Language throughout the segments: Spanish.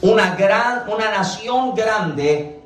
una gran, una nación grande,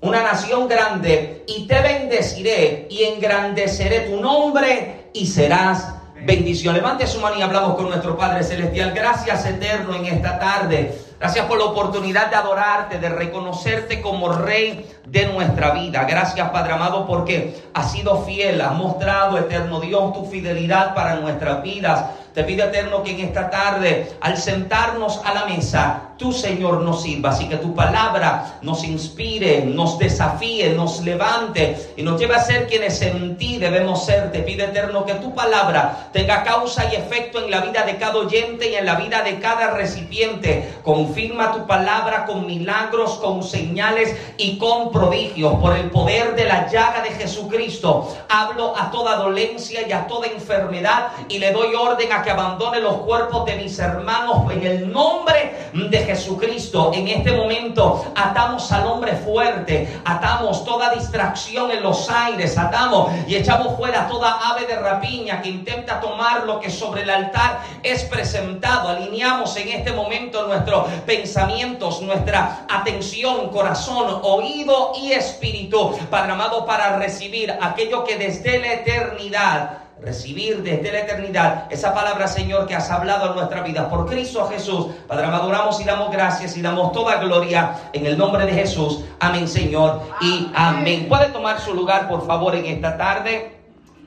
una nación grande, y te bendeciré y engrandeceré tu nombre y serás bendición. Levante su mano y hablamos con nuestro Padre Celestial. Gracias eterno en esta tarde. Gracias por la oportunidad de adorarte, de reconocerte como Rey de nuestra vida. Gracias Padre amado porque has sido fiel, has mostrado eterno Dios tu fidelidad para nuestras vidas. Te pido eterno que en esta tarde, al sentarnos a la mesa, tú Señor nos sirva. Así que tu palabra nos inspire, nos desafíe, nos levante y nos lleve a ser quienes en ti debemos ser. Te pido eterno que tu palabra tenga causa y efecto en la vida de cada oyente y en la vida de cada recipiente. Confirma tu palabra con milagros, con señales y con prodigios. Por el poder de la llaga de Jesucristo, hablo a toda dolencia y a toda enfermedad y le doy orden a que abandone los cuerpos de mis hermanos en el nombre de Jesucristo. En este momento atamos al hombre fuerte, atamos toda distracción en los aires, atamos y echamos fuera toda ave de rapiña que intenta tomar lo que sobre el altar es presentado. Alineamos en este momento nuestros pensamientos, nuestra atención, corazón, oído y espíritu, Padre amado, para recibir aquello que desde la eternidad recibir desde la eternidad esa palabra, Señor, que has hablado en nuestra vida por Cristo Jesús. Padre, maduramos y damos gracias y damos toda gloria en el nombre de Jesús. Amén, Señor, y amén. ¿Puede tomar su lugar, por favor, en esta tarde?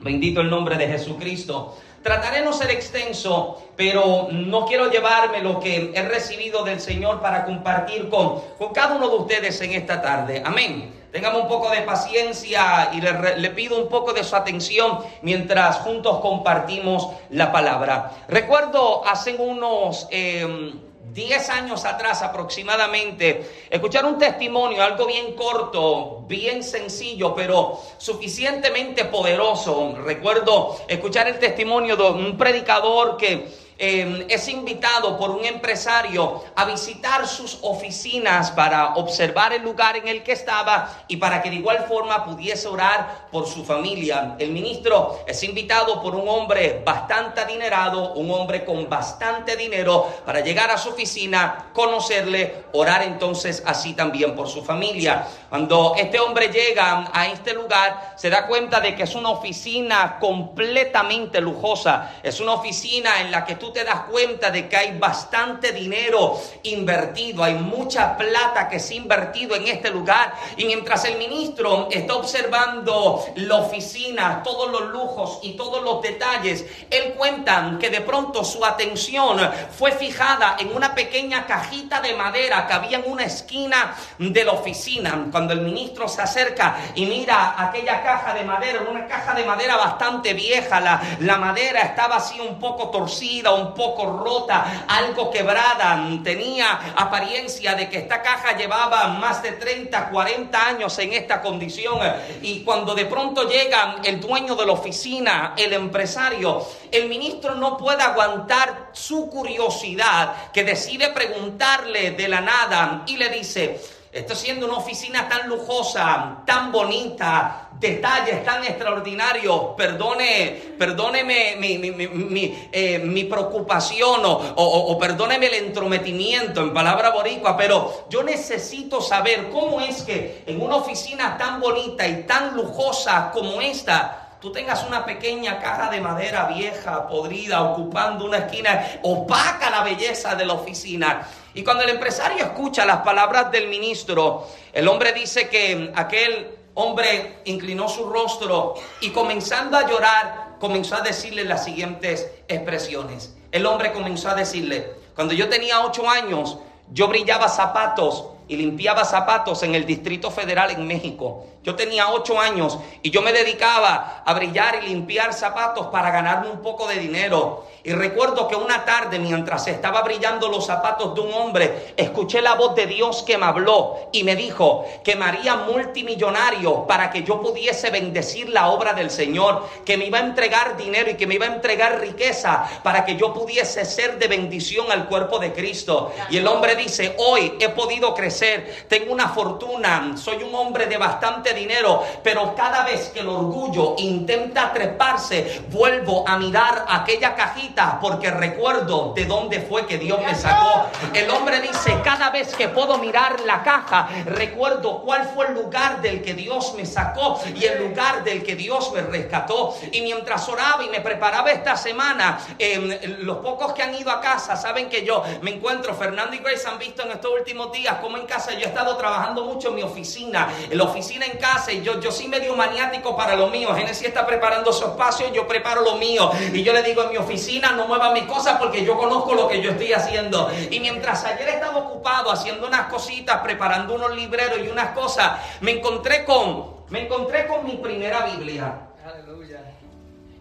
Bendito el nombre de Jesucristo. Trataré no ser extenso, pero no quiero llevarme lo que he recibido del Señor para compartir con, con cada uno de ustedes en esta tarde. Amén. Tengamos un poco de paciencia y le, pido un poco de su atención mientras juntos compartimos la palabra. Recuerdo hace unos... Eh, 10 años atrás aproximadamente, escuchar un testimonio, algo bien corto, bien sencillo, pero suficientemente poderoso. Recuerdo escuchar el testimonio de un predicador que Em, es invitado por un empresario a visitar sus oficinas para observar el lugar en el que estaba y para que de igual forma pudiese orar por su familia. El ministro es invitado por un hombre bastante adinerado, un hombre con bastante dinero, para llegar a su oficina, conocerle, orar entonces así también por su familia. Cuando este hombre llega a este lugar, se da cuenta de que es una oficina completamente lujosa, es una oficina en la que tú te das cuenta de que hay bastante dinero invertido, hay mucha plata que se ha invertido en este lugar. Y mientras el ministro está observando la oficina, todos los lujos y todos los detalles, él cuenta que de pronto su atención fue fijada en una pequeña cajita de madera que había en una esquina de la oficina. Cuando el ministro se acerca y mira aquella caja de madera, una caja de madera bastante vieja, la, la madera estaba así un poco torcida, un poco rota, algo quebrada, tenía apariencia de que esta caja llevaba más de 30, 40 años en esta condición. Y cuando de pronto llega el dueño de la oficina, el empresario, el ministro no puede aguantar su curiosidad que decide preguntarle de la nada y le dice, Esto siendo una oficina tan lujosa, tan bonita, detalles tan extraordinarios. Perdone, perdóneme mi, mi, mi, eh, mi preocupación o, o, perdóneme el entrometimiento en palabra boricua, pero yo necesito saber cómo es que en una oficina tan bonita y tan lujosa como esta, tú tengas una pequeña caja de madera vieja, podrida, ocupando una esquina, opaca la belleza de la oficina. Y cuando el empresario escucha las palabras del ministro, el hombre dice que aquel hombre inclinó su rostro y comenzando a llorar, comenzó a decirle las siguientes expresiones. El hombre comenzó a decirle, cuando yo tenía ocho años, yo brillaba zapatos y limpiaba zapatos en el Distrito Federal en México. Yo tenía ocho años y yo me dedicaba a brillar y limpiar zapatos para ganarme un poco de dinero. Y recuerdo que una tarde, mientras estaba brillando los zapatos de un hombre, escuché la voz de Dios que me habló y me dijo que me haría multimillonario para que yo pudiese bendecir la obra del Señor, que me iba a entregar dinero y que me iba a entregar riqueza para que yo pudiese ser de bendición al cuerpo de Cristo. Y el hombre dice, hoy he podido crecer tengo una fortuna, soy un hombre de bastante dinero, pero cada vez que el orgullo intenta treparse, vuelvo a mirar aquella cajita porque recuerdo de dónde fue que Dios me sacó. El hombre dice, cada vez que puedo mirar la caja, recuerdo cuál fue el lugar del que Dios me sacó y el lugar del que Dios me rescató. Y mientras oraba y me preparaba esta semana, em, los pocos que han ido a casa saben que yo me encuentro, Fernando y Grace han visto en estos últimos días como en casa yo he estado trabajando mucho en mi oficina, en la oficina en casa y yo, yo soy medio maniático para lo mío. Genesis está preparando su espacio, yo preparo lo mío y yo le digo en mi oficina no mueva mis cosas porque yo conozco lo que yo estoy haciendo. Y mientras ayer estaba ocupado haciendo unas cositas, preparando unos libreros y unas cosas, me encontré con, me encontré con mi primera Biblia.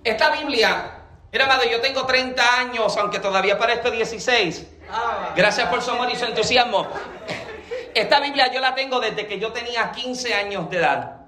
Esta Biblia Mira, amado, yo tengo 30 años, aunque todavía parezco 16. Gracias por su amor y su entusiasmo. Esta Biblia yo la tengo desde que yo tenía 15 años de edad.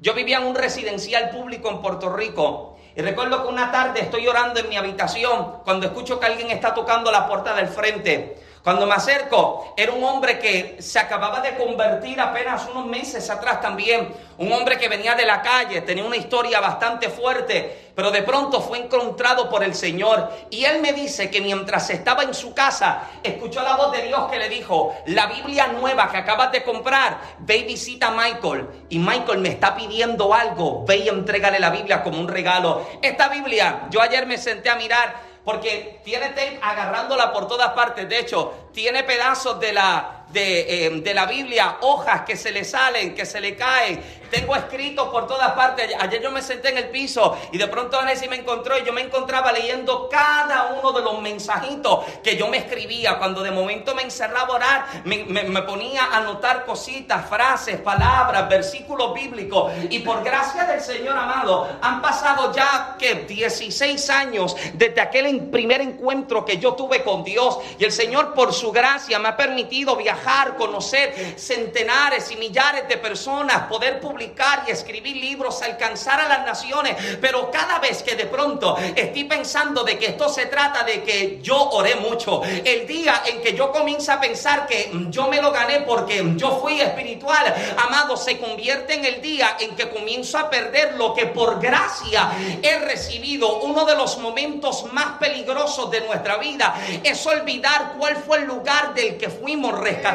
Yo vivía en un residencial público en Puerto Rico. Y recuerdo que una tarde estoy orando en mi habitación cuando escucho que alguien está tocando la puerta del frente. Cuando me acerco, era un hombre que se acababa de convertir apenas unos meses atrás también. Un hombre que venía de la calle, tenía una historia bastante fuerte, pero de pronto fue encontrado por el Señor. Y él me dice que mientras estaba en su casa, escuchó la voz de Dios que le dijo, la Biblia nueva que acabas de comprar, ve y visita a Michael. Y Michael me está pidiendo algo, ve y entrégale la Biblia como un regalo. Esta Biblia, yo ayer me senté a mirar porque tiene tape agarrándola por todas partes. De hecho, tiene pedazos de la, de, eh, de, la Biblia, hojas que se le salen, que se le caen. Tengo escritos por todas partes. Ayer yo me senté en el piso y de pronto Nancy me encontró y yo me encontraba leyendo cada uno de los mensajitos que yo me escribía. Cuando de momento me encerraba a orar, me, me ponía a anotar cositas, frases, palabras, versículos bíblicos. Y por gracia del Señor amado, han pasado ya que 16 años desde aquel primer encuentro que yo tuve con Dios. Y el Señor por su gracia me ha permitido viajar conocer centenares y millares de personas, poder publicar y escribir libros, alcanzar a las naciones. Pero cada vez que de pronto estoy pensando de que esto se trata de que yo oré mucho, el día en que yo comienzo a pensar que yo me lo gané porque yo fui espiritual, amado, se convierte en el día en que comienzo a perder lo que por gracia he recibido. Uno de los momentos más peligrosos de nuestra vida es olvidar cuál fue el lugar del que fuimos rescatados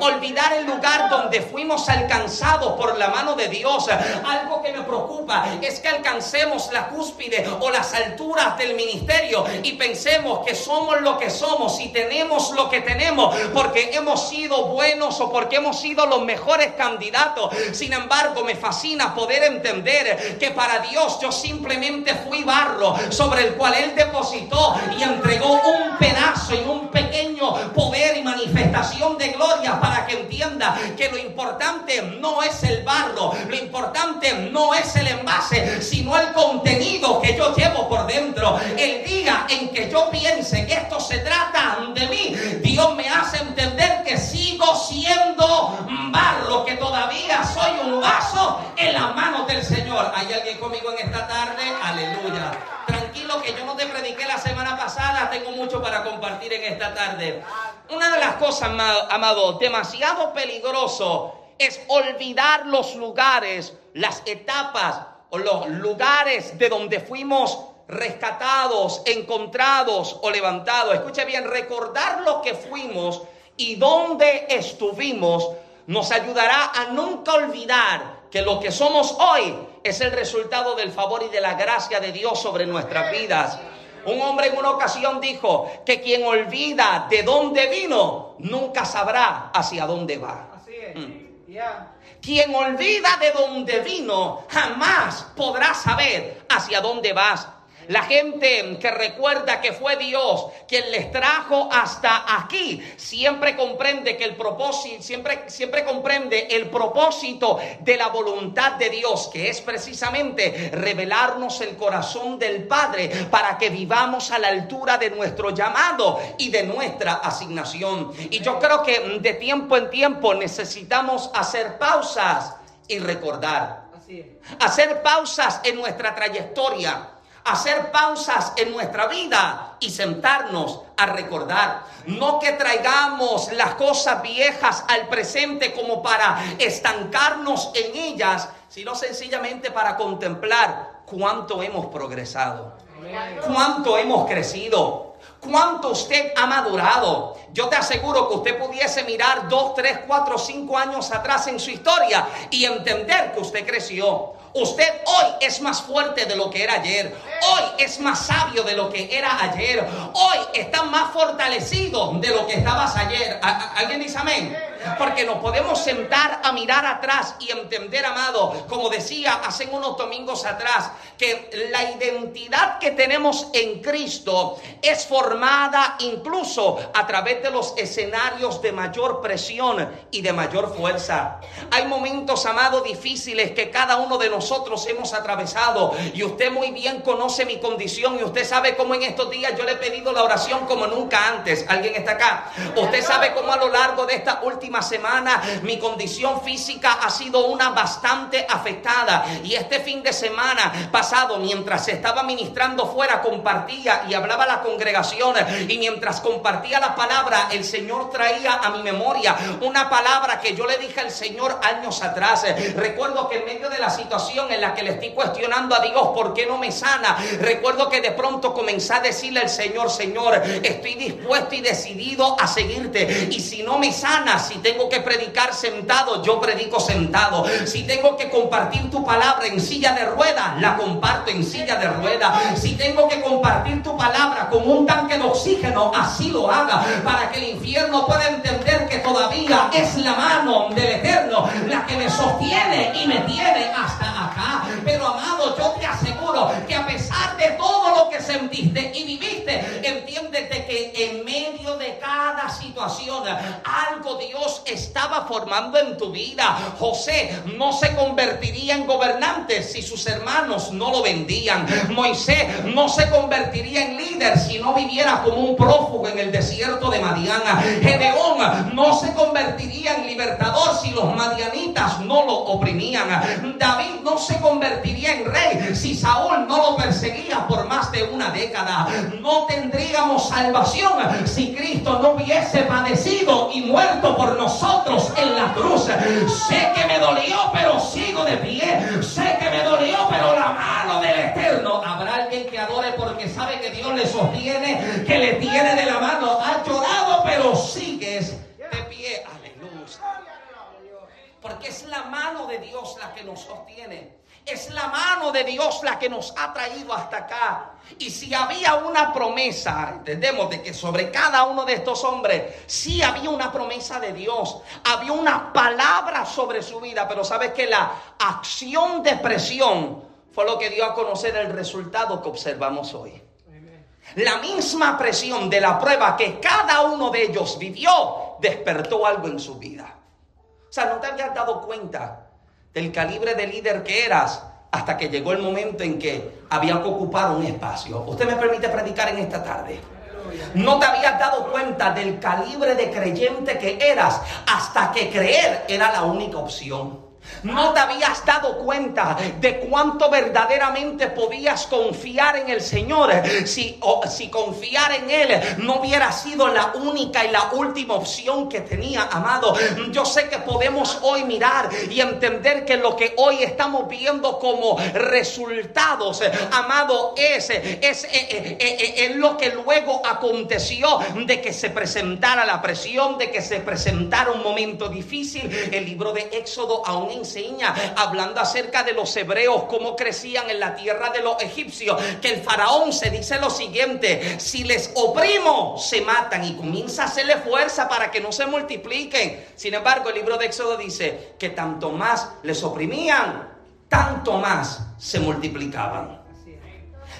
olvidar el lugar donde fuimos alcanzados por la mano de Dios. Algo que me preocupa es que alcancemos la cúspide o las alturas del ministerio y pensemos que somos lo que somos y tenemos lo que tenemos porque hemos sido buenos o porque hemos sido los mejores candidatos. Sin embargo, me fascina poder entender que para Dios yo simplemente fui barro sobre el cual Él depositó y entregó un pedazo y un pequeño poder y manifestación de gloria para que entienda que lo importante no es el barro, lo importante no es el envase, sino el contenido que yo llevo por dentro. El día en que yo piense que esto se trata de mí, Dios me hace entender que sigo siendo barro, que todavía soy un vaso en las manos del Señor. ¿Hay alguien conmigo en esta tarde? Aleluya tranquilo que yo no te prediqué la semana pasada, tengo mucho para compartir en esta tarde. Una de las cosas, amado, demasiado peligroso es olvidar los lugares, las etapas o los lugares de donde fuimos rescatados, encontrados o levantados. Escuche bien, recordar lo que fuimos y dónde estuvimos nos ayudará a nunca olvidar que lo que somos hoy es el resultado del favor y de la gracia de Dios sobre nuestras vidas. Un hombre en una ocasión dijo que quien olvida de dónde vino, nunca sabrá hacia dónde va. Mm. Quien olvida de dónde vino, jamás podrá saber hacia dónde vas. La gente que recuerda que fue Dios quien les trajo hasta aquí, siempre comprende que el propósito, siempre, siempre comprende el propósito de la voluntad de Dios, que es precisamente revelarnos el corazón del Padre para que vivamos a la altura de nuestro llamado y de nuestra asignación. Y yo creo que de tiempo en tiempo necesitamos hacer pausas y recordar. Hacer pausas en nuestra trayectoria hacer pausas en nuestra vida y sentarnos a recordar. No que traigamos las cosas viejas al presente como para estancarnos en ellas, sino sencillamente para contemplar cuánto hemos progresado, cuánto hemos crecido, cuánto usted ha madurado. Yo te aseguro que usted pudiese mirar dos, tres, cuatro, cinco años atrás en su historia y entender que usted creció. Usted hoy es más fuerte de lo que era ayer. Hoy es más sabio de lo que era ayer. Hoy está más fortalecido de lo que estabas ayer. ¿Alguien dice amén? Porque nos podemos sentar a mirar atrás y entender, amado, como decía hace unos domingos atrás, que la identidad que tenemos en Cristo es formada incluso a través de los escenarios de mayor presión y de mayor fuerza. Hay momentos, amado, difíciles que cada uno de nosotros hemos atravesado y usted muy bien conoce mi condición y usted sabe cómo en estos días yo le he pedido la oración como nunca antes. ¿Alguien está acá? Usted sabe cómo a lo largo de esta última semana mi condición física ha sido una bastante afectada. Y este fin de semana pasado, mientras estaba ministrando fuera, compartía y hablaba la congregación. Y mientras compartía la palabra, el Señor traía a mi memoria una palabra que yo le dije al Señor años atrás. Recuerdo que en medio de la situación en la que le estoy cuestionando a Dios por qué no me sana, recuerdo que de pronto comencé a decirle al Señor, Señor, estoy dispuesto y decidido a seguirte. Y si no me sana, si tengo que predicar sentado, yo predico sentado. Si tengo que compartir tu palabra en silla de ruedas, la comparto en silla de ruedas. Si tengo que compartir tu palabra con un tanque de oxígeno, así lo haga. Para que el infierno pueda entender que todavía es la mano del Eterno la que me sostiene y me tiene hasta acá. Pero amado, yo te aseguro que a pesar de todo lo que sentiste y viviste, entiéndete que en medio de cada situación, algo Dios estaba formando en tu vida. José no se convertiría en gobernante si sus hermanos no lo vendían. Moisés no se convertiría en líder si no viviera como un prófugo en el desierto de Madiana. Gedeón no se convertiría en libertador si los madianitas no lo oprimían. David no se convertiría en rey si Saúl no lo perseguía por más de una década. No tendríamos salvación si Cristo no hubiese padecido y muerto por nosotros en la cruz. Sé que me dolió, pero sigo de pie. Sé que me dolió, pero la mano del Eterno. Habrá alguien que adore porque sabe que Dios le sostiene, que le tiene de la mano. Ha llorado, pero sigues de pie. Aleluya. Porque es la mano de Dios la que nos sostiene. Es la mano de Dios la que nos ha traído hasta acá. Y si había una promesa, entendemos de que sobre cada uno de estos hombres, sí había una promesa de Dios, había una palabra sobre su vida, pero sabes que la acción de presión fue lo que dio a conocer el resultado que observamos hoy. La misma presión de la prueba que cada uno de ellos vivió despertó algo en su vida. O sea, no te habías dado cuenta del calibre de líder que eras hasta que llegó el momento en que había que ocupar un espacio. Usted me permite predicar en esta tarde. No te habías dado cuenta del calibre de creyente que eras hasta que creer era la única opción. No te habías dado cuenta de cuánto verdaderamente podías confiar en el Señor si, confiar en Él no hubiera sido la única y la última opción que tenía, amado. Yo sé que podemos hoy mirar y entender que lo que hoy estamos viendo como resultados, amado, es, es, eh, eh, eh, es lo que luego aconteció de que se presentara la presión, de que se presentara un momento difícil. El libro de Éxodo aún enseña, hablando acerca de los hebreos, cómo crecían en la tierra de los egipcios, que el faraón se dice lo siguiente, si les oprimo, se matan y comienza a hacerle fuerza para que no se multipliquen. Sin embargo, el libro de Éxodo dice que tanto más les oprimían, tanto más se multiplicaban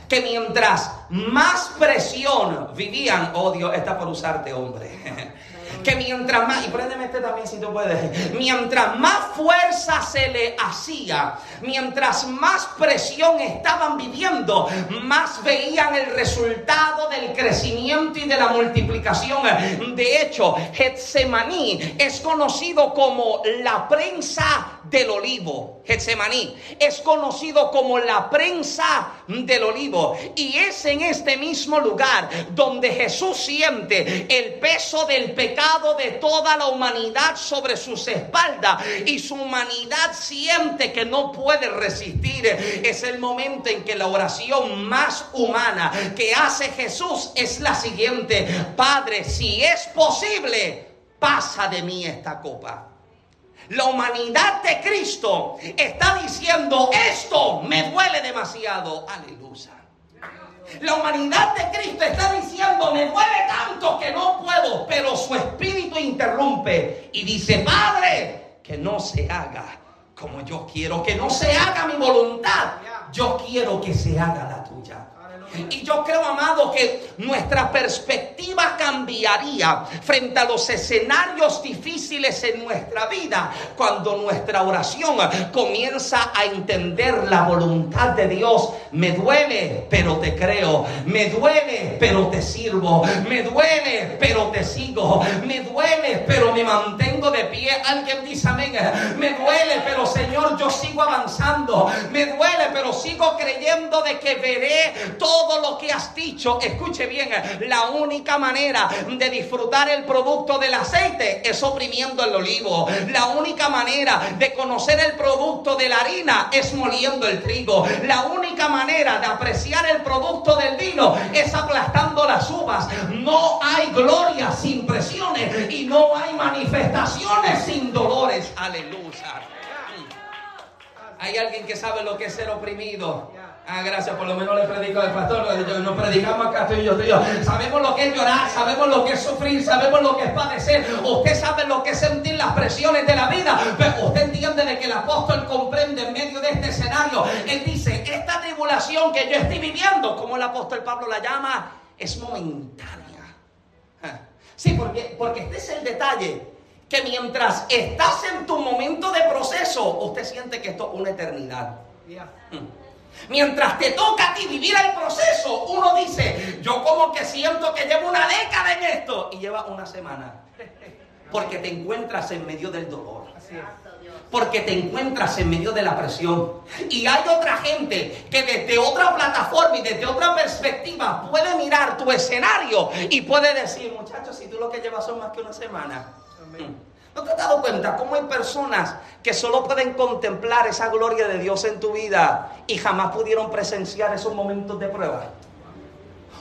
que mientras más presión vivían, oh Dios, está por usarte, hombre. que mientras más, y préndeme este también si tú puedes, mientras más fuerza se le hacía, mientras más presión estaban viviendo, más veían el resultado del crecimiento y de la multiplicación. De hecho, Getsemaní es conocido como la prensa del olivo. Getsemaní es conocido como la prensa del olivo. Y es en este mismo lugar donde Jesús siente el peso del pecado de toda la humanidad sobre sus espaldas. Y su humanidad siente que no puede resistir. Es el momento en que la oración más humana que hace Jesús es la siguiente. Padre, si es posible, pasa de mí esta copa. La humanidad de Cristo está diciendo, esto me duele demasiado. Aleluya. La humanidad de Cristo está diciendo, me duele tanto que no puedo, pero su espíritu interrumpe y dice, Padre, que no se haga como yo quiero, que no se haga mi voluntad, yo quiero que se haga la tuya. Y yo creo, amado, que nuestra perspectiva cambiaría frente a los escenarios difíciles en nuestra vida cuando nuestra oración comienza a entender la voluntad de Dios. Me duele, pero te creo. Me duele, pero te sirvo. Me duele, pero te sigo. Me duele, pero me mantengo de pie. Alguien dice amén. Me duele, pero Señor, yo sigo avanzando. Me duele, pero sigo creyendo de que veré todo lo que has dicho, escuche bien, la única manera de disfrutar el producto del aceite es oprimiendo el olivo. La única manera de conocer el producto de la harina es moliendo el trigo. La única manera de apreciar el producto del vino es aplastando las uvas. No hay gloria sin presiones y no hay manifestaciones sin dolores. Aleluya. Hay alguien que sabe lo que es ser oprimido. Ah, gracias, por lo menos le predico al pastor. Nos predicamos acá tú y yo, tú y yo. Sabemos lo que es llorar, sabemos lo que es sufrir, sabemos lo que es padecer. Usted sabe lo que es sentir las presiones de la vida. Pero usted entiende de que el apóstol comprende en medio de este escenario. Él dice, esta tribulación que yo estoy viviendo, como el apóstol Pablo la llama, es momentánea. Ah, sí, porque, porque este es el detalle. Que mientras estás en tu momento de proceso, usted siente que esto es una eternidad. Mm. Mientras te toca a ti vivir el proceso, uno dice, yo como que siento que llevo una década en esto y lleva una semana. Porque te encuentras en medio del dolor. Porque te encuentras en medio de la presión. Y hay otra gente que desde otra plataforma y desde otra perspectiva puede mirar tu escenario y puede decir, muchachos, si tú lo que llevas son más que una semana. ¿No te has dado cuenta cómo hay personas que solo pueden contemplar esa gloria de Dios en tu vida y jamás pudieron presenciar esos momentos de prueba?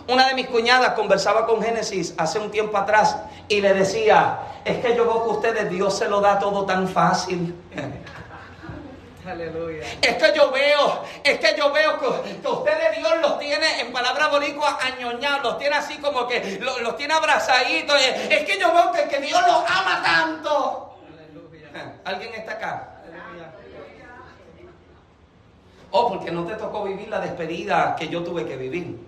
Una de mis cuñadas conversaba con Génesis hace un tiempo atrás y le decía, es que yo veo que ustedes Dios se lo da todo tan fácil. Aleluya. Es que yo veo, es que yo veo que, ustedes Dios los tiene en palabra boricua añoñados, los tiene así como que los, tiene abrazaditos. Es que yo veo que, que Dios los ama tanto. Aleluya. ¿Alguien está acá? Oh, porque no te tocó vivir la despedida que yo tuve que vivir.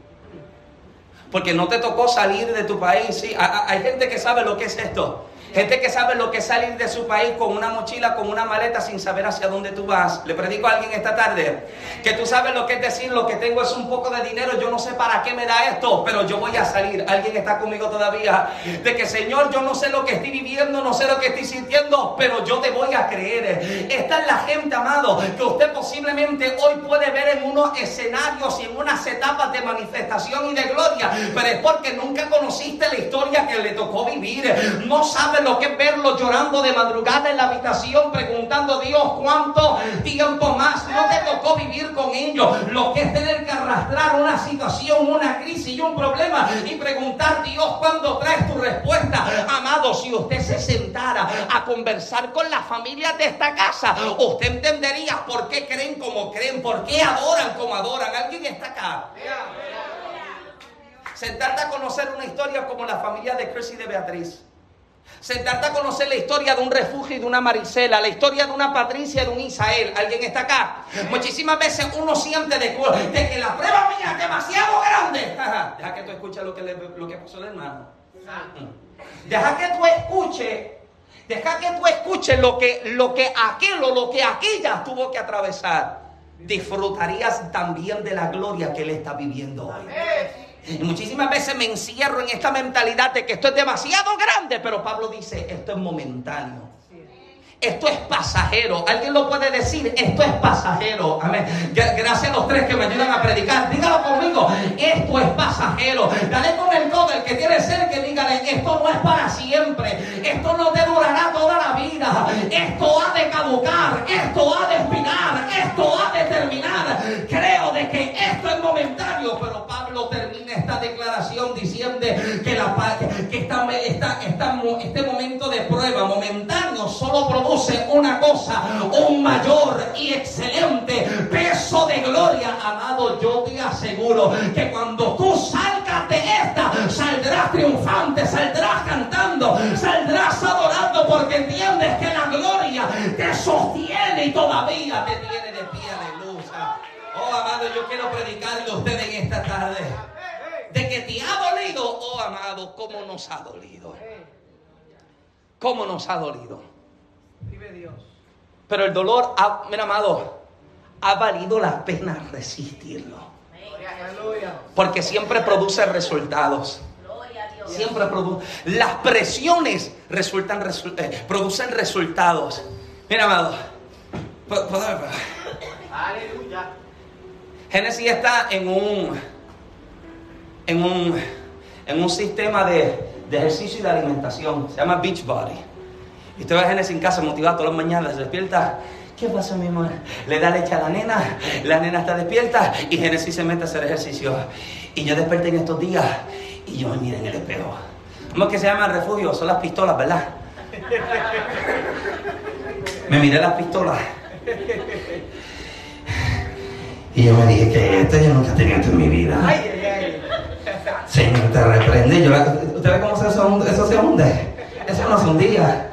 Porque no te tocó salir de tu país. Sí, hay gente que sabe lo que es esto. Gente que sabe lo que es salir de su país con una mochila, con una maleta sin saber hacia dónde tú vas. Le predico a alguien esta tarde que tú sabes lo que es decir, lo que tengo es un poco de dinero, yo no sé para qué me da esto, pero yo voy a salir. Alguien está conmigo todavía. De que Señor, yo no sé lo que estoy viviendo, no sé lo que estoy sintiendo, pero yo te voy a creer. Esta es la gente, amado, que usted posiblemente hoy puede ver en unos escenarios y en unas etapas de manifestación y de gloria, pero es porque nunca conociste la historia que le tocó vivir. No sabe lo que es verlo llorando de madrugada en la habitación preguntando a Dios cuánto tiempo más no te tocó vivir con ellos. Lo que es tener que arrastrar una situación, una crisis y un problema y preguntar Dios cuándo traes tu respuesta. Amado, si usted se sentara a conversar con las familias de esta casa, usted entendería por qué creen como creen, por qué adoran como adoran. ¿Alguien está acá? Sentarte a conocer una historia como la familia de Chris y de Beatriz. Sentarte a conocer la historia de un refugio y de una Marisela, la historia de una Patricia y de un Isael. ¿Alguien está acá? Muchísimas veces uno siente de, que la prueba mía es demasiado grande. Deja que tú escuches lo que, le, lo que pasó hermano. Deja que tú escuches, deja que tú escuches lo que, lo que aquel o lo que aquella tuvo que atravesar. Disfrutarías también de la gloria que él está viviendo hoy. Y muchísimas veces me encierro en esta mentalidad de que esto es demasiado grande, pero Pablo dice, esto es momentáneo. Esto es pasajero. ¿Alguien lo puede decir? Esto es pasajero. Amén. Gracias a los tres que me ayudan a predicar. Dígalo conmigo. Esto es pasajero. Dale con el codo el que tiene ser que dígale, esto no es para siempre. Esto no te durará toda la vida. Esto ha de caducar. Esto ha de expirar. Esto ha de terminar. Creo de que esto es momentáneo, pero Pablo termina esta declaración diciendo que, esta, este momento de prueba momentáneo solo produce una cosa, un mayor y excelente peso de gloria. Amado, yo te aseguro que cuando tú salgas de esta, saldrás triunfante, saldrás cantando, saldrás adorando porque entiendes que la gloria te sostiene y todavía te tiene de pie. Aleluya. Oh, amado, yo quiero predicarle a ustedes en esta tarde. De que te ha dolido, oh amado, cómo nos ha dolido. ¿Cómo nos ha dolido? Pero el dolor, ha, mira amado, ha valido la pena resistirlo. Porque siempre produce resultados. Siempre produce. Las presiones resultan, eh, producen resultados. Mira, amado. Aleluya. Génesis está en un, en un, en un sistema de, de ejercicio y de alimentación. Se llama Beachbody. Y usted va a Génesis en casa motivado todas las mañanas, se despierta. ¿Qué pasa, mi amor? Le da leche a la nena, la nena está despierta y Génesis se mete a hacer ejercicio. Y yo desperté en estos días y yo me miré en el espejo. ¿Cómo es que se llama el refugio? Son las pistolas, ¿verdad? Me miré las pistolas. Y yo me dije que esto yo nunca tenía esto en mi vida. Señor, te reprende. Yo, ¿Usted ve cómo eso se hunde? Eso no se hundía.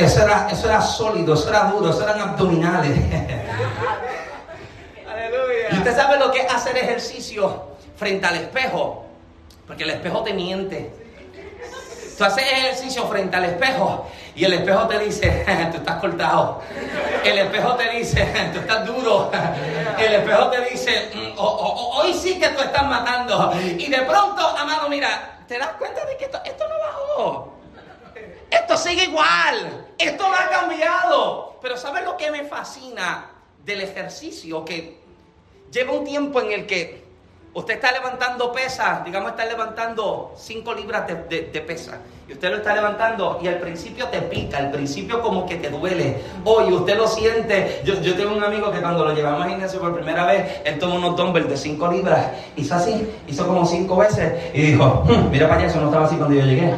Eso era, eso era sólido, eso era duro, eso eran abdominales. Y usted sabe lo que es hacer ejercicio frente al espejo, porque el espejo te miente. Tú haces ejercicio frente al espejo y el espejo te dice, tú estás cortado. El espejo te dice, tú estás duro. El espejo te dice, mm, hoy sí que tú estás matando. Y de pronto, amado, mira, te das cuenta de que esto, esto no bajó. Esto sigue igual. Esto no ha cambiado. Pero ¿sabes lo que me fascina del ejercicio? Que lleva un tiempo en el que usted está levantando pesas, digamos, está levantando 5 libras de, de, pesa. Y usted lo está levantando y al principio te pica, al principio como que te duele. Hoy usted lo siente. Yo, yo tengo un amigo que cuando lo llevamos a gimnasio por primera vez, él tomó unos dumbbells de 5 libras. Hizo así, hizo como 5 veces y dijo, hmm, mira para allá, eso no estaba así cuando yo llegué.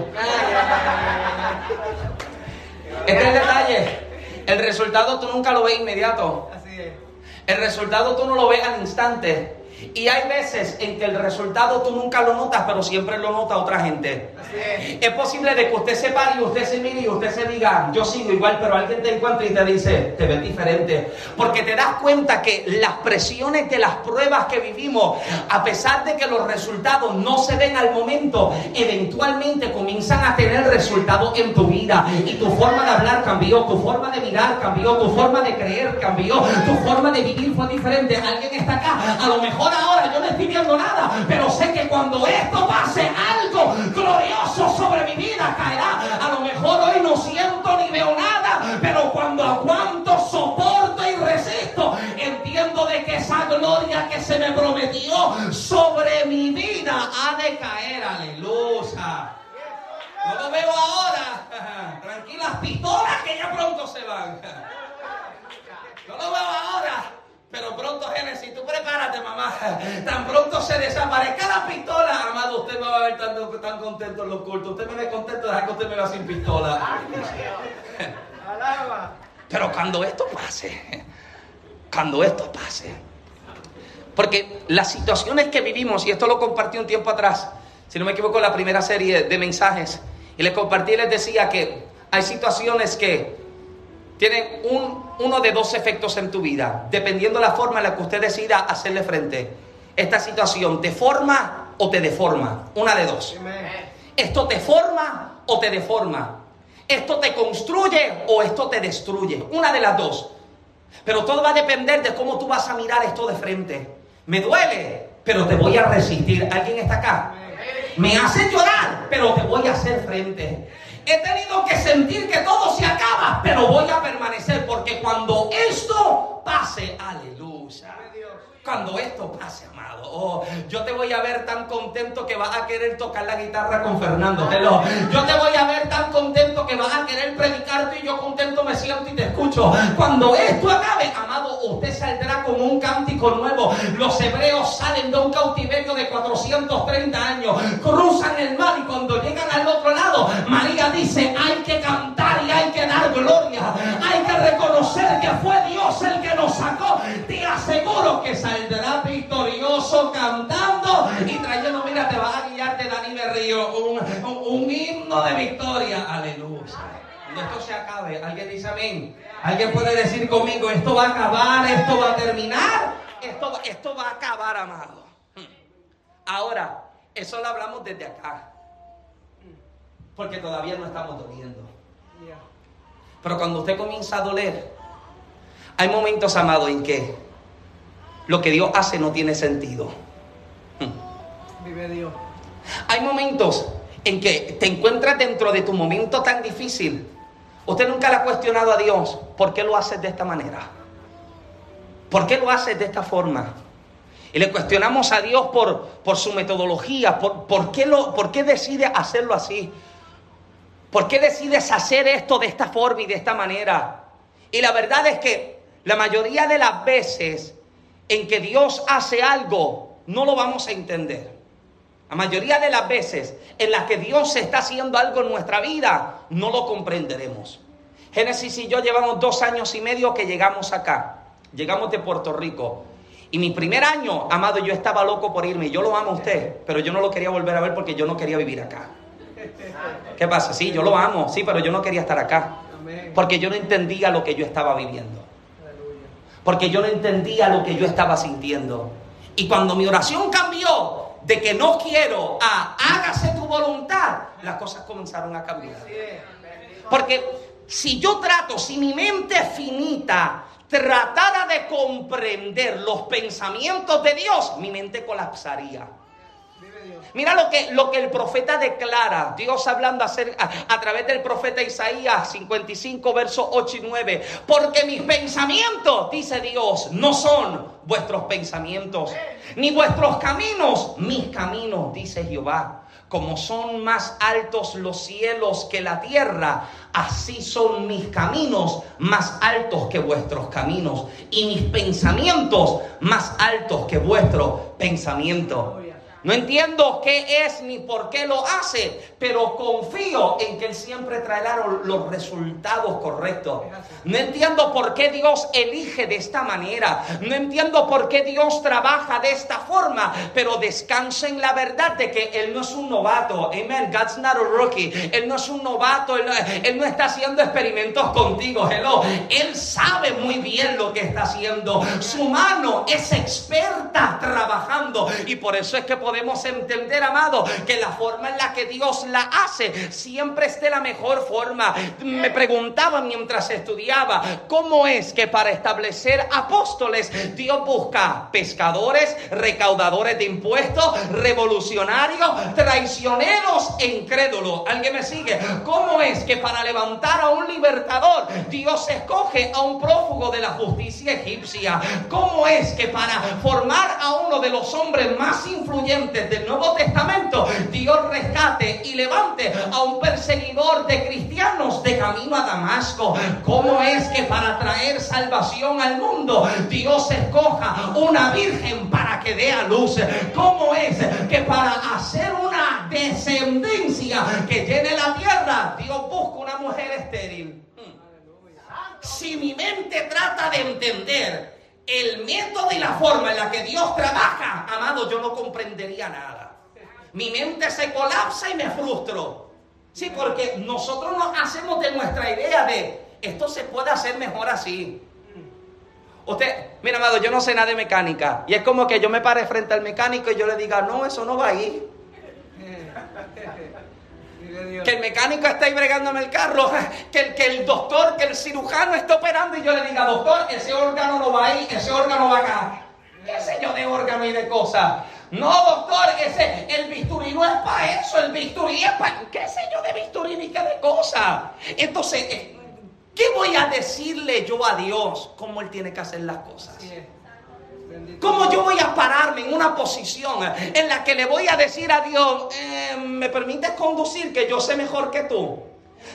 Este es el detalle. El resultado tú nunca lo ves inmediato. Así es. El resultado tú no lo ves al instante. Y hay veces en que el resultado tú nunca lo notas, pero siempre lo nota otra gente. Es. posible de que usted se pare y usted se mire y usted se diga, yo sigo igual, pero alguien te encuentra y te dice, te ves diferente. Porque te das cuenta que las presiones de las pruebas que vivimos, a pesar de que los resultados no se ven al momento, eventualmente comienzan a tener resultados en tu vida. Y tu forma de hablar cambió, tu forma de mirar cambió, tu forma de creer cambió, tu forma de vivir fue diferente. Alguien está acá, a lo mejor ahora yo no estoy viendo nada, pero sé que cuando esto pase, algo glorioso sobre mi vida caerá. A lo mejor hoy no siento ni veo nada, pero cuando aguanto, soporto y resisto, entiendo de que esa gloria que se me prometió sobre mi vida ha de caer. Aleluya. No lo veo ahora. Tranquilas, pistolas que ya pronto se van. No lo veo ahora. Pero pronto, Génesis, tú prepárate, mamá. Tan pronto se desaparezca la pistola. Amado, usted me va a ver tan, tan contento en los cultos. Usted me ve contento, deja que usted me va sin pistola. Pero cuando esto pase, cuando esto pase, porque las situaciones que vivimos, y esto lo compartí un tiempo atrás, si no me equivoco, la primera serie de mensajes, y les compartí y les decía que hay situaciones que tienen un, uno de dos efectos en tu vida, dependiendo de la forma en la que usted decida hacerle frente. Esta situación te forma o te deforma, una de dos. Esto te forma o te deforma. Esto te construye o esto te destruye. Una de las dos. Pero todo va a depender de cómo tú vas a mirar esto de frente. Me duele, pero te voy a resistir. ¿Alguien está acá? Me hace llorar, pero te voy a hacer frente. He tenido que sentir que todo se acaba, pero voy a permanecer porque cuando esto pase, aleluya. Cuando esto pase, amado, oh, yo te voy a ver tan contento que vas a querer tocar la guitarra con Fernando. Yo te voy a ver tan contento que vas a querer predicarte y yo contento me siento y te escucho. Cuando esto acabe, amado, usted saldrá con un cántico nuevo. Los hebreos salen de un cautiverio de 430 años, cruzan el mar y cuando llegan al otro lado, María dice, hay que cantar y hay que dar gloria. Hay que reconocer que fue Dios el que nos sacó. Te aseguro que saldrá victorioso cantando y trayendo, mira, te va a guiarte Dani Berrío, un, un, himno de victoria. Aleluya. Cuando esto se acabe, alguien dice amén. Alguien puede decir conmigo, esto va a acabar, esto va a terminar, esto, esto va a acabar, amado. Ahora, eso lo hablamos desde acá. Porque todavía no estamos doliendo. Pero cuando usted comienza a doler, hay momentos, amado, en que lo que Dios hace no tiene sentido. Vive Dios. Hay momentos en que te encuentras dentro de tu momento tan difícil. Usted nunca le ha cuestionado a Dios, ¿por qué lo haces de esta manera? ¿Por qué lo haces de esta forma? Y le cuestionamos a Dios por, por su metodología, por, por, qué lo, por qué decide hacerlo así. ¿Por qué decides hacer esto de esta forma y de esta manera? Y la verdad es que la mayoría de las veces en que Dios hace algo, no lo vamos a entender. La mayoría de las veces en las que Dios está haciendo algo en nuestra vida, no lo comprenderemos. Génesis y yo llevamos dos años y medio que llegamos acá. Llegamos de Puerto Rico. Y mi primer año, amado, yo estaba loco por irme. Yo lo amo a usted, pero yo no lo quería volver a ver porque yo no quería vivir acá. ¿Qué pasa? Sí, yo lo amo, sí, pero yo no quería estar acá. Porque yo no entendía lo que yo estaba viviendo porque yo no entendía lo que yo estaba sintiendo. Y cuando mi oración cambió de que no quiero a hágase tu voluntad, las cosas comenzaron a cambiar. Porque si yo trato, si mi mente finita tratara de comprender los pensamientos de Dios, mi mente colapsaría. Mira lo que, lo que el profeta declara, Dios hablando a, través del profeta Isaías 55, versos 8 y 9. Porque mis pensamientos, dice Dios, no son vuestros pensamientos, ni vuestros caminos, mis caminos, dice Jehová. Como son más altos los cielos que la tierra, así son mis caminos más altos que vuestros caminos, y mis pensamientos más altos que vuestros pensamientos. No entiendo qué es ni por qué lo hace, pero confío en que Él siempre traerá los resultados correctos. No entiendo por qué Dios elige de esta manera. No entiendo por qué Dios trabaja de esta forma, pero descansa en la verdad de que Él no es un novato. Amen. God's not a rookie. Él no es un novato. Él no, está haciendo experimentos contigo. Hello. Él sabe muy bien lo que está haciendo. Su mano es experta trabajando y por eso es que podemos podemos entender, amado, que la forma en la que Dios la hace siempre esté la mejor forma. Me preguntaba mientras estudiaba, ¿cómo es que para establecer apóstoles Dios busca pescadores, recaudadores de impuestos, revolucionarios, traicioneros e incrédulos? ¿Alguien me sigue? ¿Cómo es que para levantar a un libertador Dios escoge a un prófugo de la justicia egipcia? ¿Cómo es que para formar a uno de los hombres más influyentes del Nuevo Testamento, Dios rescate y levante a un perseguidor de cristianos de camino a Damasco. ¿Cómo es que para traer salvación al mundo, Dios escoja una virgen para que dé a luz? ¿Cómo es que para hacer una descendencia que llene la tierra, Dios busca una mujer estéril? Si mi mente trata de entender el método y la forma en la que Dios trabaja, amado, yo no comprendería nada. Mi mente se colapsa y me frustro. Sí, porque nosotros nos hacemos de nuestra idea de esto se puede hacer mejor así. Usted, mira, amado, yo no sé nada de mecánica. Y es como que yo me pare frente al mecánico y yo le diga, no, eso no va ahí. Que el mecánico está ahí bregándome el carro, que el, que el doctor, que el cirujano está operando y yo le diga, doctor, ese órgano no va ahí, ese órgano va acá. ¿Qué sé yo de órgano y de cosas? No, doctor, ese, el bisturí no es para eso, el bisturí es para, qué sé yo de bisturí ni qué de cosas. Entonces, eh, ¿qué voy a decirle yo a Dios cómo Él tiene que hacer las cosas? ¿Cómo yo voy a pararme en una posición en la que le voy a decir a Dios, eh, ¿me permites conducir que yo sé mejor que tú?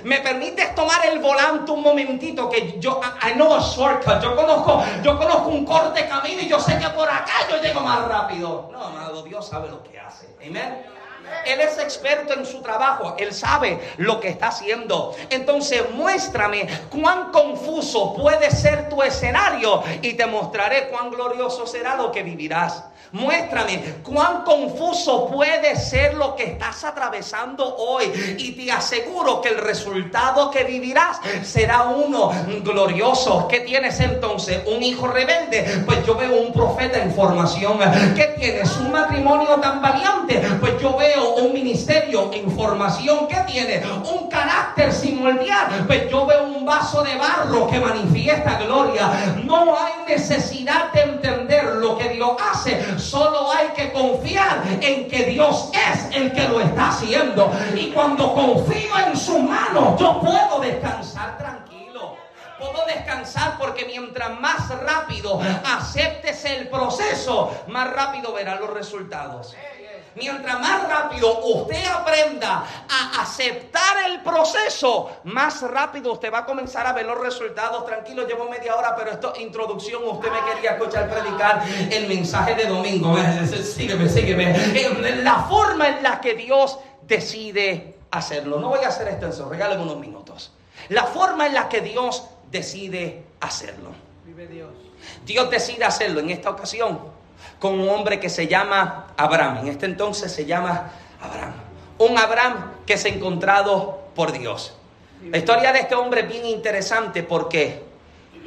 ¿Me permites tomar el volante un momentito? Que yo, I know a shortcut. Yo conozco, yo conozco un corte camino y yo sé que por acá yo llego más rápido. No, amado, Dios sabe lo que hace. Amén. Él es experto en su trabajo, Él sabe lo que está haciendo. Entonces muéstrame cuán confuso puede ser tu escenario y te mostraré cuán glorioso será lo que vivirás. Muéstrame cuán confuso puede ser lo que estás atravesando hoy y te aseguro que el resultado que vivirás será uno glorioso. ¿Qué tienes entonces? ¿Un hijo rebelde? Pues yo veo un profeta en formación. ¿Qué tienes? ¿Un matrimonio tan valiente? Pues yo veo un ministerio en formación. ¿Qué tiene? Un carácter sin moldear. Pues yo veo un vaso de barro que manifiesta gloria. No hay necesidad de entender lo que Dios hace Solo hay que confiar en que Dios es el que lo está haciendo. Y cuando confío en su mano, yo puedo descansar tranquilo. Puedo descansar porque mientras más rápido aceptes el proceso, más rápido verás los resultados. Mientras más rápido usted aprenda a aceptar el proceso, más rápido usted va a comenzar a ver los resultados. Tranquilo, llevo media hora, pero esto es introducción. Usted me quería escuchar predicar el mensaje de domingo. Sígueme, sígueme. La forma en la que Dios decide hacerlo. No voy a hacer extenso, regáleme unos minutos. La forma en la que Dios decide hacerlo. Vive Dios. Dios decide hacerlo en esta ocasión con un hombre que se llama Abraham. En este entonces se llama Abraham. Un Abraham que ha encontrado por Dios. La historia de este hombre es bien interesante porque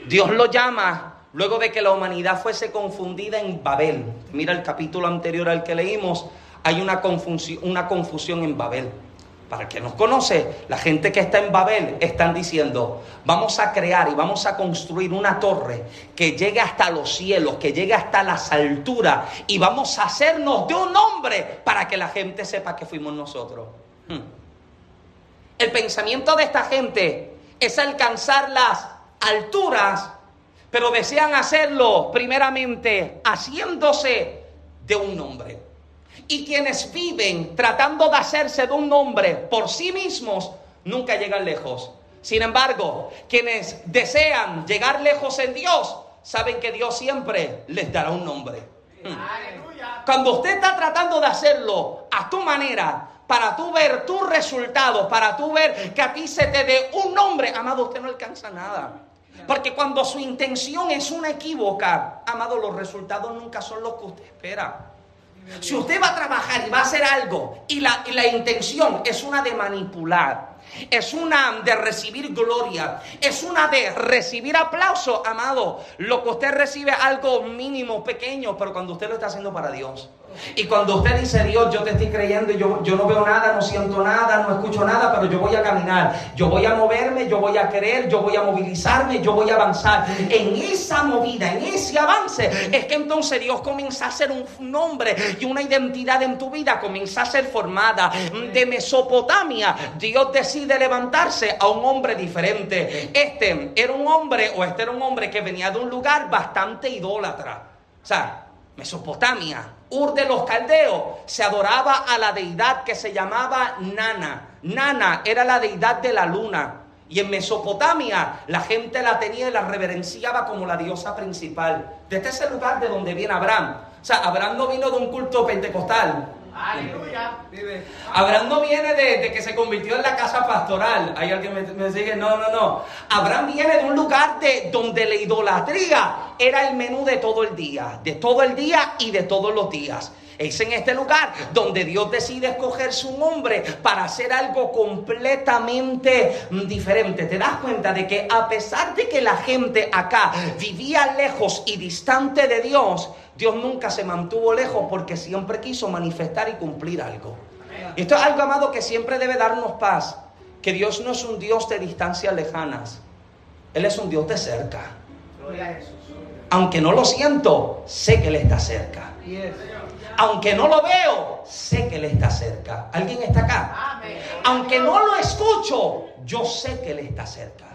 Dios lo llama luego de que la humanidad fuese confundida en Babel. Mira el capítulo anterior al que leímos, hay una confusión, una confusión en Babel. Para el que nos conoce, la gente que está en Babel están diciendo, vamos a crear y vamos a construir una torre que llegue hasta los cielos, que llegue hasta las alturas y vamos a hacernos de un nombre para que la gente sepa que fuimos nosotros. Hmm. El pensamiento de esta gente es alcanzar las alturas, pero desean hacerlo primeramente haciéndose de un nombre. Y quienes viven tratando de hacerse de un nombre por sí mismos, nunca llegan lejos. Sin embargo, quienes desean llegar lejos en Dios, saben que Dios siempre les dará un nombre. Hmm. Cuando usted está tratando de hacerlo a tu manera, para tú ver tus resultados, para tú ver que a ti se te dé un nombre, amado, usted no alcanza nada. Porque cuando su intención es una equívoca, amado, los resultados nunca son los que usted espera. Si usted va a trabajar y va a hacer algo y la, la intención es una de manipular, es una de recibir gloria, es una de recibir aplauso, amado, lo que usted recibe algo mínimo, pequeño, pero cuando usted lo está haciendo para Dios. Y cuando usted dice, Dios, yo te estoy creyendo, yo, yo no veo nada, no siento nada, no escucho nada, pero yo voy a caminar, yo voy a moverme, yo voy a creer, yo voy a movilizarme, yo voy a avanzar. En esa movida, en ese avance, es que entonces Dios comienza a ser un nombre y una identidad en tu vida, comienza a ser formada. De Mesopotamia, Dios decide levantarse a un hombre diferente. Este era un hombre, o este era un hombre que venía de un lugar bastante idólatra. O sea, Mesopotamia, Ur de los Caldeos, se adoraba a la deidad que se llamaba Nana. Nana era la deidad de la luna. Y en Mesopotamia la gente la tenía y la reverenciaba como la diosa principal. Desde ese lugar de donde viene Abraham. O sea, Abraham no vino de un culto pentecostal. Aleluya. Abraham no viene de, que se convirtió en la casa pastoral. Hay alguien me, me sigue, no, no, no. Abraham viene de un lugar de donde la idolatría era el menú de todo el día, de todo el día y de todos los días. Es en este lugar donde Dios decide escoger su hombre para hacer algo completamente diferente. Te das cuenta de que a pesar de que la gente acá vivía lejos y distante de Dios, Dios nunca se mantuvo lejos porque siempre quiso manifestar y cumplir algo. Y esto es algo, amado, que siempre debe darnos paz. Que Dios no es un Dios de distancias lejanas. Él es un Dios de cerca. Aunque no lo siento, sé que Él está cerca. Aunque no lo veo, sé que Él está cerca. ¿Alguien está acá? Aunque no lo escucho, yo sé que Él está cerca.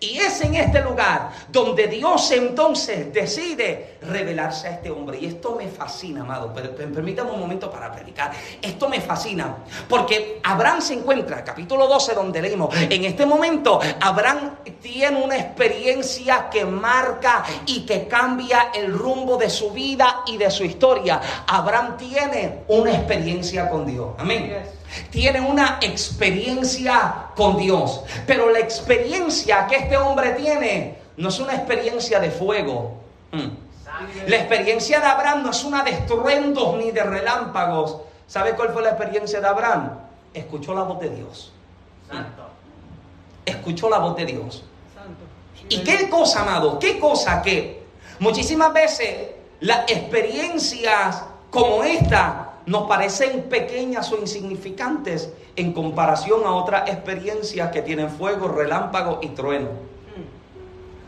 Y es en este lugar donde Dios entonces decide revelarse a este hombre. Y esto me fascina, amado. Pero, permítame un momento para predicar. Esto me fascina. Porque Abraham se encuentra, capítulo 12, donde leímos. En este momento, Abraham tiene una experiencia que marca y que cambia el rumbo de su vida y de su historia. Abraham tiene una experiencia con Dios. Amén tiene una experiencia con Dios. Pero la experiencia que este hombre tiene no es una experiencia de fuego. Mm. La experiencia de Abraham no es una de estruendos ni de relámpagos. ¿Sabe cuál fue la experiencia de Abraham? Escuchó la voz de Dios. Santo. Escuchó la voz de Dios. ¿Y qué cosa, amado? ¿Qué cosa que muchísimas veces las experiencias como esta nos parecen pequeñas o insignificantes en comparación a otras experiencias que tienen fuego, relámpago y trueno.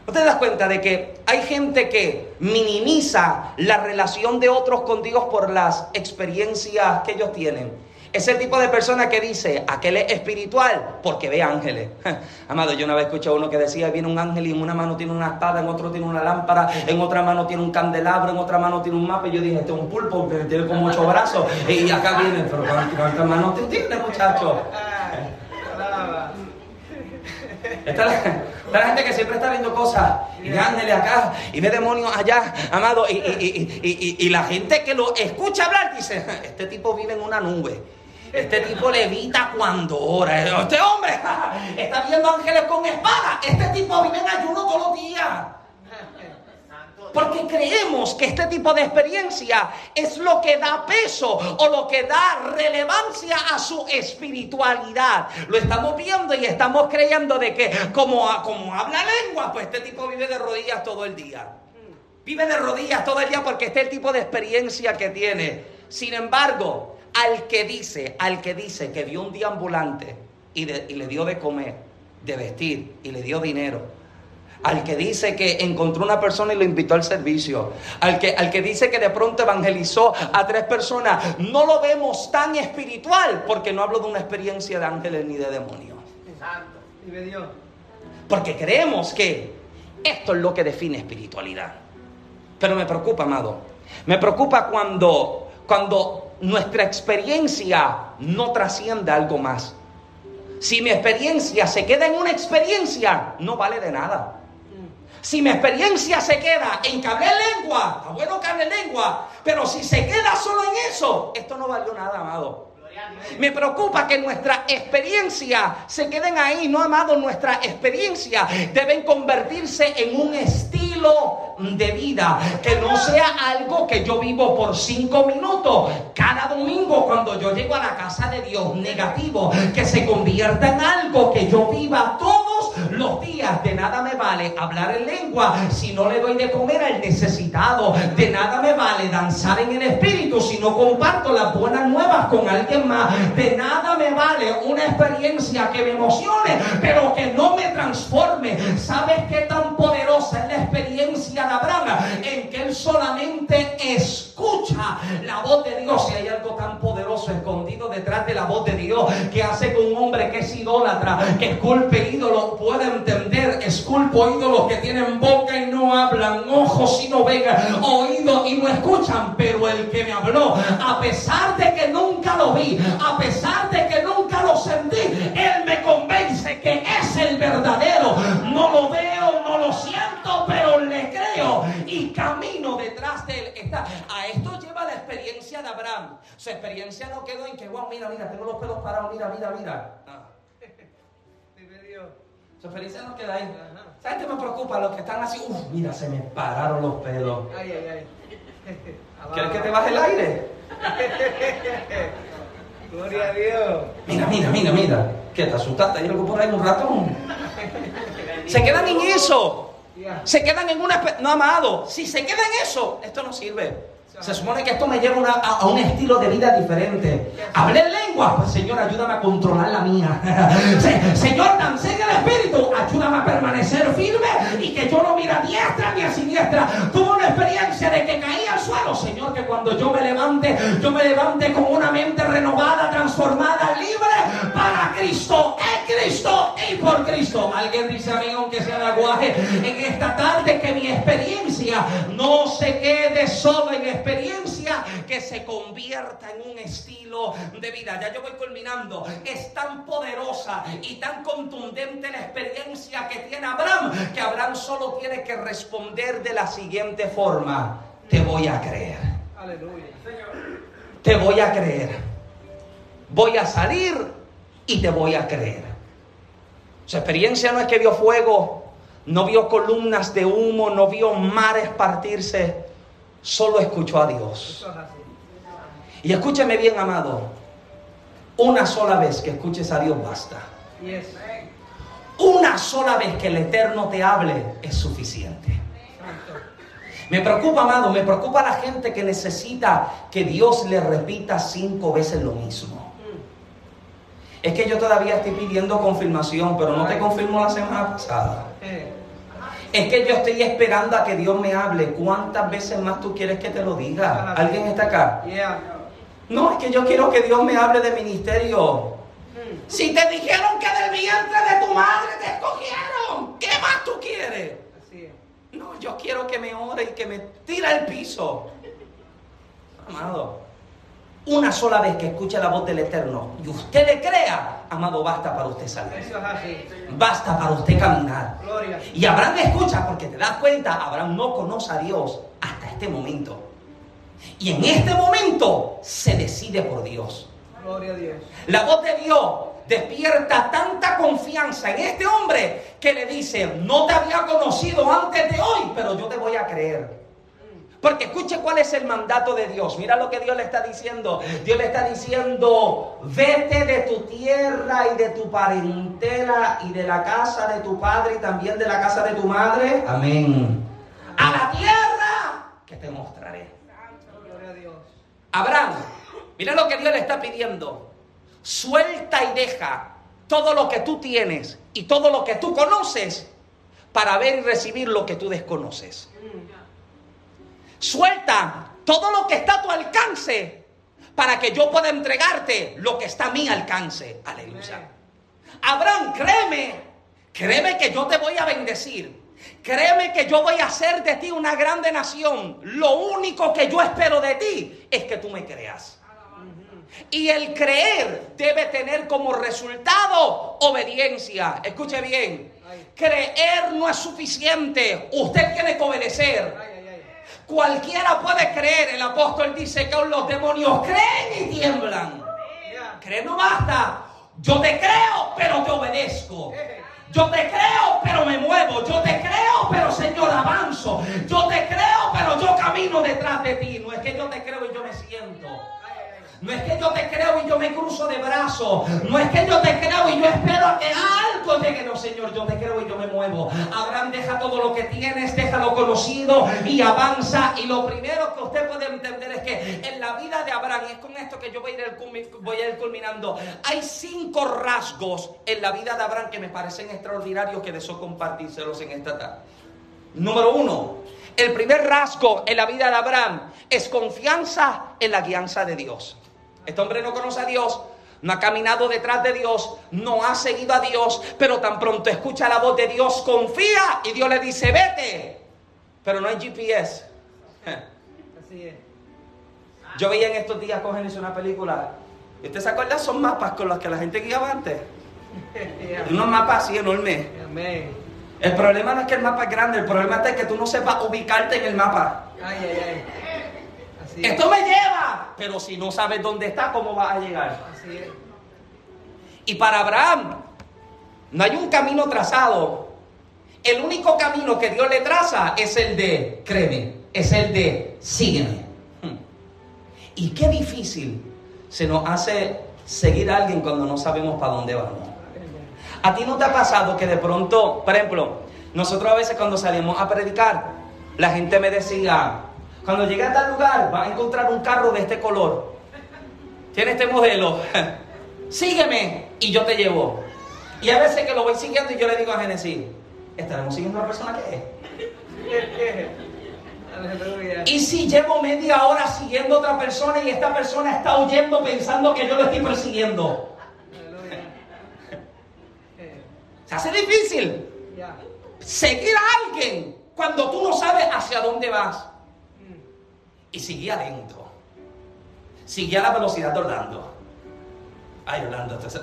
¿No te das cuenta de que hay gente que minimiza la relación de otros con Dios por las experiencias que ellos tienen? Es el tipo de persona que dice, aquel es espiritual porque ve ángeles. Amado, yo una vez escuché a uno que decía, viene un ángel y en una mano tiene una espada, en otro tiene una lámpara, en otra mano tiene un candelabro, en otra mano tiene un mapa. Y yo dije, este es un pulpo que tiene como ocho brazos. Y acá viene, pero ¿cuántas manos tiene, muchacho? Esta es la, gente que siempre está viendo cosas y ve ángeles acá y ve demonios allá, amado. Y, y, la gente que lo escucha hablar dice: Este tipo vive en una nube. Este tipo levita cuando ora. Este hombre está viendo ángeles con espada. Este tipo vive en ayuno todos los días. Porque creemos que este tipo de experiencia es lo que da peso o lo que da relevancia a su espiritualidad. Lo estamos viendo y estamos creyendo de que como, como habla lengua, pues este tipo vive de rodillas todo el día. Vive de rodillas todo el día porque este es el tipo de experiencia que tiene. Sin embargo, al que dice, al que dice que vio un día ambulante y, le dio de comer, de vestir y le dio dinero, al que dice que encontró una persona y lo invitó al servicio, al que, al que dice que de pronto evangelizó a tres personas, no lo vemos tan espiritual porque no hablo de una experiencia de ángeles ni de demonios. Exacto. Porque creemos que esto es lo que define espiritualidad. Pero me preocupa, amado. Me preocupa cuando, cuando nuestra experiencia no trasciende algo más. Si mi experiencia se queda en una experiencia, no vale de nada. Si mi experiencia se queda en que lengua, está bueno que lengua, pero si se queda solo en eso, esto no valió nada, amado. Me preocupa que nuestra experiencia se queden ahí, no amado, nuestra experiencia deben convertirse en un estilo de vida, que no sea algo que yo vivo por cinco minutos cada domingo cuando yo llego a la casa de Dios negativo, que se convierta en algo que yo viva todos los días. De nada me vale hablar en lengua si no le doy de comer al necesitado. De nada me vale danzar en el espíritu si no comparto las buenas nuevas con alguien más. De nada me vale una experiencia que me emocione, pero que no me transforme. ¿Sabes qué tan poderosa es la experiencia de Abraham? En que él solamente escucha la voz de Dios. Si hay algo tan poderoso escondido detrás de la voz de Dios que hace que un hombre que es idólatra, que esculpe ídolos, pueda entender, esculpo ídolos que tienen boca y no hablan, ojos y no ven, oídos y no escuchan, pero el que me habló, a pesar de que nunca lo vi, a pesar de que nunca lo sentí, él me convence que es el verdadero. No lo veo, no lo siento, pero le creo y camino detrás de él. Está. A esto lleva la experiencia de Abraham. Su experiencia no quedó en que, wow, mira, mira, tengo los pelos parados, mira, mira, mira. Su experiencia no queda ahí. ¿Sabes qué me preocupa? Los que están así, uff, mira, se me pararon los pelos. Ay, ay, ay. ¿Quieres que te baje el aire? Gloria a Dios. Mira, mira, mira, mira. ¿Qué te asustaste? ¿Hay algo por ahí un ratón? Se quedan en eso. Se quedan en una... No, amado. Si se quedan en eso, esto no sirve. Se supone que esto me lleva a, un estilo de vida diferente. Hablé lengua, pues Señor, ayúdame a controlar la mía. Señor, dancé en el Espíritu, ayúdame a permanecer firme y que yo no mire a diestra ni a siniestra. Tuve una experiencia de que caí al suelo. Señor, que cuando yo me levante, yo me levante con una mente renovada, transformada, libre para Cristo, en Cristo y por Cristo. Alguien dice a mí, aunque sea de aguaje, en esta tarde que mi experiencia no se quede solo en experiencia experiencia que se convierta en un estilo de vida. Ya yo voy culminando. Es tan poderosa y tan contundente la experiencia que tiene Abraham que Abraham solo tiene que responder de la siguiente forma. Te voy a creer. Te voy a creer. Voy a salir y te voy a creer. Su experiencia no es que vio fuego, no vio columnas de humo, no vio mares partirse solo escuchó a Dios. Y escúcheme bien, amado. Una sola vez que escuches a Dios basta. Una sola vez que el Eterno te hable es suficiente. Me preocupa, amado, me preocupa la gente que necesita que Dios le repita cinco veces lo mismo. Es que yo todavía estoy pidiendo confirmación, pero no te confirmo la semana pasada. Es que yo estoy esperando a que Dios me hable. ¿Cuántas veces más tú quieres que te lo diga? ¿Alguien está acá? No, es que yo quiero que Dios me hable de ministerio. Hmm. Si te dijeron que del vientre de tu madre te escogieron, ¿qué más tú quieres? No, yo quiero que me ore y que me tire al piso. Amado, una sola vez que escuche la voz del Eterno y usted le crea, amado, basta para usted salir. Basta para usted caminar. Y Abraham escucha porque te das cuenta, Abraham no conoce a Dios hasta este momento. Y en este momento se decide por Dios. Gloria a Dios. La voz de Dios despierta tanta confianza en este hombre que le dice, no te había conocido antes de hoy, pero yo te voy a creer. Porque escuche cuál es el mandato de Dios. Mira lo que Dios le está diciendo. Dios le está diciendo, vete de tu tierra y de tu parentela y de la casa de tu padre y también de la casa de tu madre. Amén. A la tierra que te mostraré. Abraham, mira lo que Dios le está pidiendo. Suelta y deja todo lo que tú tienes y todo lo que tú conoces para ver y recibir lo que tú desconoces. Suelta todo lo que está a tu alcance para que yo pueda entregarte lo que está a mi alcance. Aleluya. Abraham, créeme, créeme que yo te voy a bendecir. Créeme que yo voy a hacer de ti una grande nación. Lo único que yo espero de ti es que tú me creas. Y el creer debe tener como resultado obediencia. Escuche bien. Creer no es suficiente. Usted tiene que obedecer. Cualquiera puede creer. El apóstol dice que los demonios creen y tiemblan. Creer no basta. Yo te creo, pero te obedezco. Yo te creo, pero me muevo. Yo te creo, pero Señor avanzo. Yo te creo, pero yo camino detrás de ti. No es que yo te creo y yo me siento. No es que yo te creo y yo me cruzo de brazos. No es que yo te creo y yo espero que algo llegue. No, Señor, yo te creo y yo me muevo. Abraham deja todo lo que tienes, déjalo conocido y avanza. Y lo primero que usted puede entender es que en la vida de Abraham, y es con esto que yo voy a ir, voy a ir culminando, hay cinco rasgos en la vida de Abraham que me parecen extraordinarios que deseo compartírselos en esta tarde. Número uno, el primer rasgo en la vida de Abraham es confianza en la guianza de Dios. Este hombre no conoce a Dios, no ha caminado detrás de Dios, no ha seguido a Dios, pero tan pronto escucha la voz de Dios, confía y Dios le dice, vete. Pero no hay GPS. Así es. Yo veía en estos días con Genesis una película. ¿Y usted se acuerda? Son mapas con los que la gente guiaba antes. Unos mapas así enormes. El problema no es que el mapa es grande, el problema es que tú no sepas ubicarte en el mapa. Ay, ay, ay. Esto me lleva, pero si no sabes dónde está, ¿cómo vas a llegar? Y para Abraham no hay un camino trazado. El único camino que Dios le traza es el de créeme, es el de sígueme. Hmm. Y qué difícil se nos hace seguir a alguien cuando no sabemos para dónde vamos. ¿A ti no te ha pasado que de pronto, por ejemplo, nosotros a veces cuando salimos a predicar, la gente me decía, Cuando llegue a tal lugar, va a encontrar un carro de este color. Tiene este modelo. Sígueme y yo te llevo. Y a veces que lo voy siguiendo y yo le digo a Genesis, ¿estaremos siguiendo a la persona que es? Y si llevo media hora siguiendo a otra persona y esta persona está huyendo pensando que yo lo estoy persiguiendo. Se hace difícil seguir a alguien cuando tú no sabes hacia dónde vas. Y sigue lento. Sigue a la velocidad de Orlando. Ay, Orlando, entonces.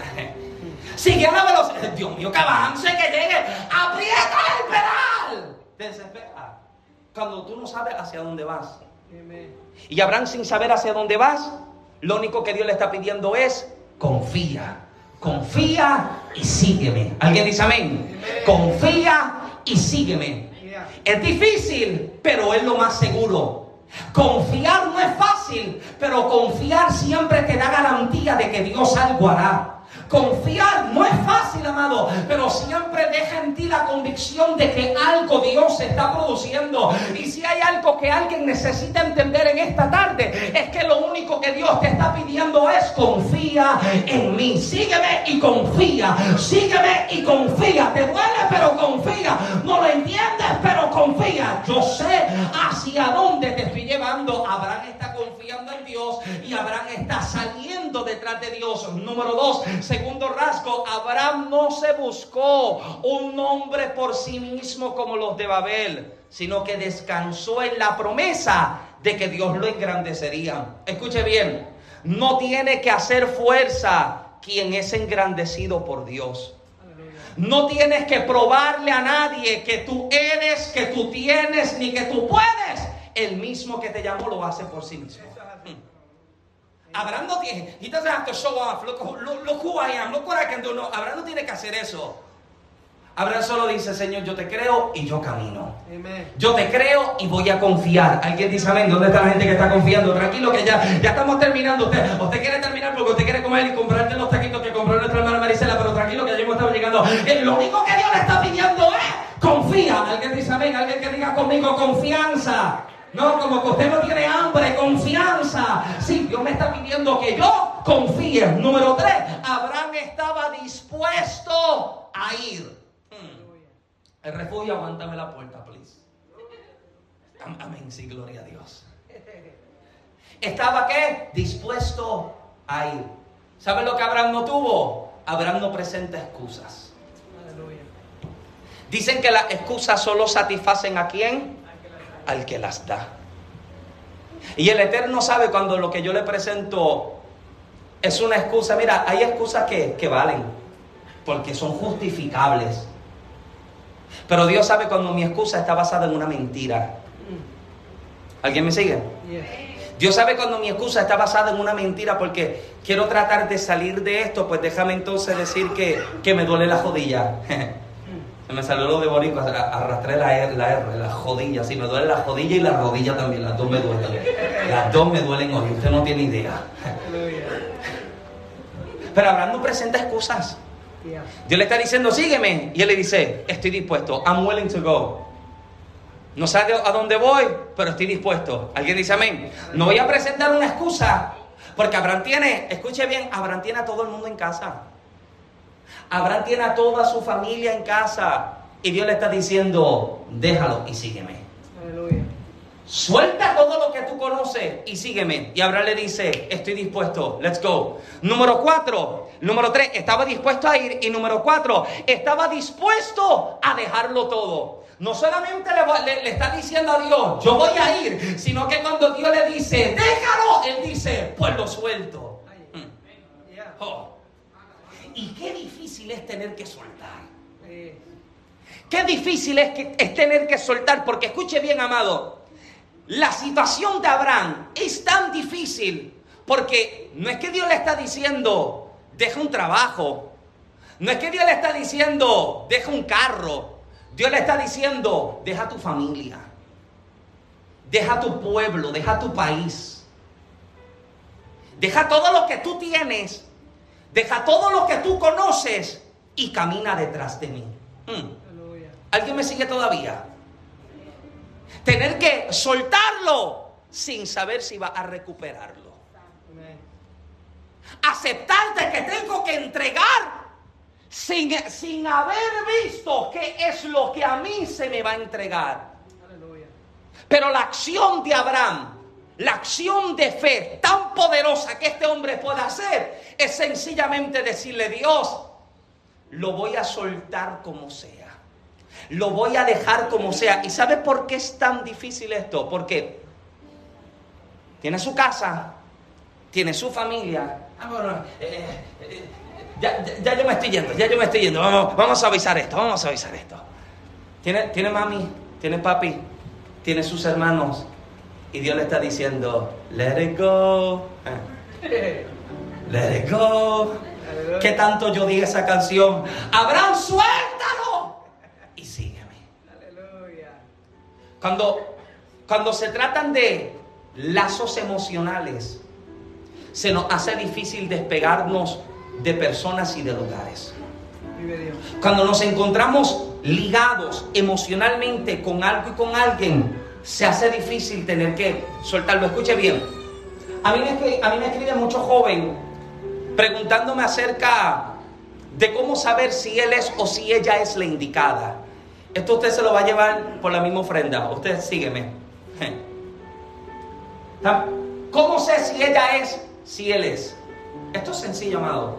Sigue a la velocidad. Dios mío, que avance, que llegue. Aprieta el pedal. Desespera. Cuando tú no sabes hacia dónde vas. Y Abraham sin saber hacia dónde vas, lo único que Dios le está pidiendo es confía. Confía y sígueme. ¿Alguien dice amén? Confía y sígueme. Es difícil, pero es lo más seguro. Confiar no es fácil, pero confiar siempre te da garantía de que Dios algo hará. Confiar no es fácil, amado, pero siempre deja en ti la convicción de que algo Dios está produciendo. Y si hay algo que alguien necesita entender en esta tarde, es que lo único que Dios te está pidiendo es confía en mí. Sígueme y confía. Sígueme y confía. Te duele, pero confía. No lo entiendes, pero confía. Yo sé hacia dónde te estoy llevando. Abraham está confiando en Dios y Abraham está saliendo detrás de Dios. Número dos, segundo rasgo, Abraham no se buscó un nombre por sí mismo como los de Babel, sino que descansó en la promesa de que Dios lo engrandecería. Escuche bien, no tiene que hacer fuerza quien es engrandecido por Dios. No tienes que probarle a nadie que tú eres, que tú tienes, ni que tú puedes. El mismo que te llamó lo hace por sí mismo. Abraham no tiene, he doesn't have to show off, look, look, who I am, look what I can do. No, Abraham no tiene que hacer eso. Abraham solo dice, Señor, yo te creo y yo camino. Yo te creo y voy a confiar. Alguien dice amén. ¿Dónde está la gente que está confiando? Tranquilo que ya, ya estamos terminando. Usted, usted quiere terminar porque usted quiere comer y comprarte los taquitos que compró nuestra hermana Marisela, pero tranquilo que ya hemos estado llegando. lo único que Dios le está pidiendo es confía. Alguien dice amén. Alguien que diga conmigo confianza. No, como que usted no tiene hambre, confianza. Sí, Dios me está pidiendo que yo confíe. Número tres, Abraham estaba dispuesto a ir. Hmm. El refugio, aguántame la puerta, please. Amén, sí, gloria a Dios. ¿Estaba qué? Dispuesto a ir. ¿Sabe lo que Abraham no tuvo? Abraham no presenta excusas. Dicen que las excusas solo satisfacen a quién? Al que las da. Y el Eterno sabe cuando lo que yo le presento es una excusa. Mira, hay excusas que, que valen, porque son justificables. Pero Dios sabe cuando mi excusa está basada en una mentira. ¿Alguien me sigue? Dios sabe cuando mi excusa está basada en una mentira porque quiero tratar de salir de esto, pues déjame entonces decir que, que me duele la jodilla. Se me salió lo de boricua, arrastré la R, la R, la jodilla. Sí, me duele la jodilla y la rodilla también, las dos me duelen. Las dos me duelen hoy, usted no tiene idea. Pero Abraham no presenta excusas. Dios le está diciendo, sígueme. Y él le dice, estoy dispuesto, I'm willing to go. No sé a dónde voy, pero estoy dispuesto. ¿Alguien dice amén? No voy a presentar una excusa, porque Abraham tiene, escuche bien, Abraham tiene a todo el mundo en casa. Abraham tiene a toda su familia en casa y Dios le está diciendo, déjalo y sígueme. Aleluya. Suelta todo lo que tú conoces y sígueme. Y Abraham le dice, estoy dispuesto, let's go. Número cuatro, número tres, estaba dispuesto a ir. Y número cuatro, estaba dispuesto a dejarlo todo. No solamente le, está diciendo a Dios, yo voy a ir, sino que cuando Dios le dice, déjalo, él dice, pues lo suelto. Mm. Oh. Y qué difícil es tener que soltar. Qué difícil es, que, es tener que soltar, porque escuche bien, amado, la situación de Abraham es tan difícil, porque no es que Dios le está diciendo, deja un trabajo, no es que Dios le está diciendo, deja un carro, Dios le está diciendo, deja tu familia, deja tu pueblo, deja tu país, deja todo lo que tú tienes Deja todo lo que tú conoces y camina detrás de mí. Hmm. ¿Alguien me sigue todavía? Tener que soltarlo sin saber si va a recuperarlo. Aceptar de que tengo que entregar sin, sin haber visto qué es lo que a mí se me va a entregar. Pero la acción de Abraham, la acción de fe tan poderosa que este hombre puede hacer, es sencillamente decirle, Dios, lo voy a soltar como sea. Lo voy a dejar como sea. ¿Y sabe por qué es tan difícil esto? Porque tiene su casa, tiene su familia. Ah, eh, eh, ya, yo me estoy yendo, ya yo me estoy yendo. Vamos, vamos a avisar esto, vamos a avisar esto. Tiene, tiene mami, tiene papi, tiene sus hermanos. Y Dios le está diciendo, let it go. Let it go. ¿Qué tanto yo dije esa canción? Abraham, suéltalo. Y sígueme. Cuando, cuando se tratan de lazos emocionales, se nos hace difícil despegarnos de personas y de lugares. Cuando nos encontramos ligados emocionalmente con algo y con alguien, se hace difícil tener que soltarlo. Escuche bien. A mí me, a mí me escribe mucho joven preguntándome acerca de cómo saber si él es o si ella es la indicada. Esto usted se lo va a llevar por la misma ofrenda. Usted sígueme. ¿Cómo sé si ella es, si él es? Esto es sencillo, amado.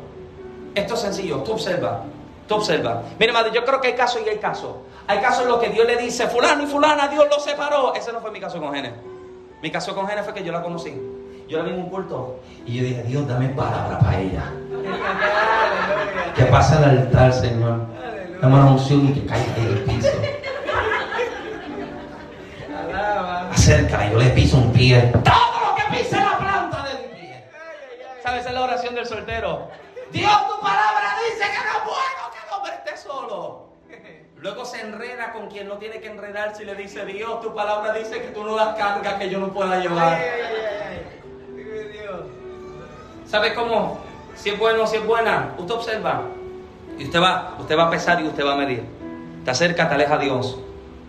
Esto es sencillo. Tú observa. Tú observa. Mire, amado, yo creo que hay casos y hay casos. Hay casos en los que Dios le dice, fulano y fulana, Dios los separó. Ese no fue mi caso con Gene. Mi caso con Gene fue que yo la conocí. Yo la vi en un culto y yo dije, Dios, dame palabra para ella. que pase al altar, Señor. Dame una unción y que caiga en el piso. Acércala, yo le piso un pie. Todo lo que pise la planta de mi pie. ¿Sabes? Esa es la oración del soltero. Dios, tu palabra dice que no es bueno que el hombre Luego se enreda con quien no tiene que enredarse y le dice, Dios, tu palabra dice que tú no das carga que yo no pueda llevar. ¿Sabe cómo? Si es bueno, si es buena. Usted observa. Y usted va, usted va a pesar y usted va a medir. Te acerca, te aleja a Dios.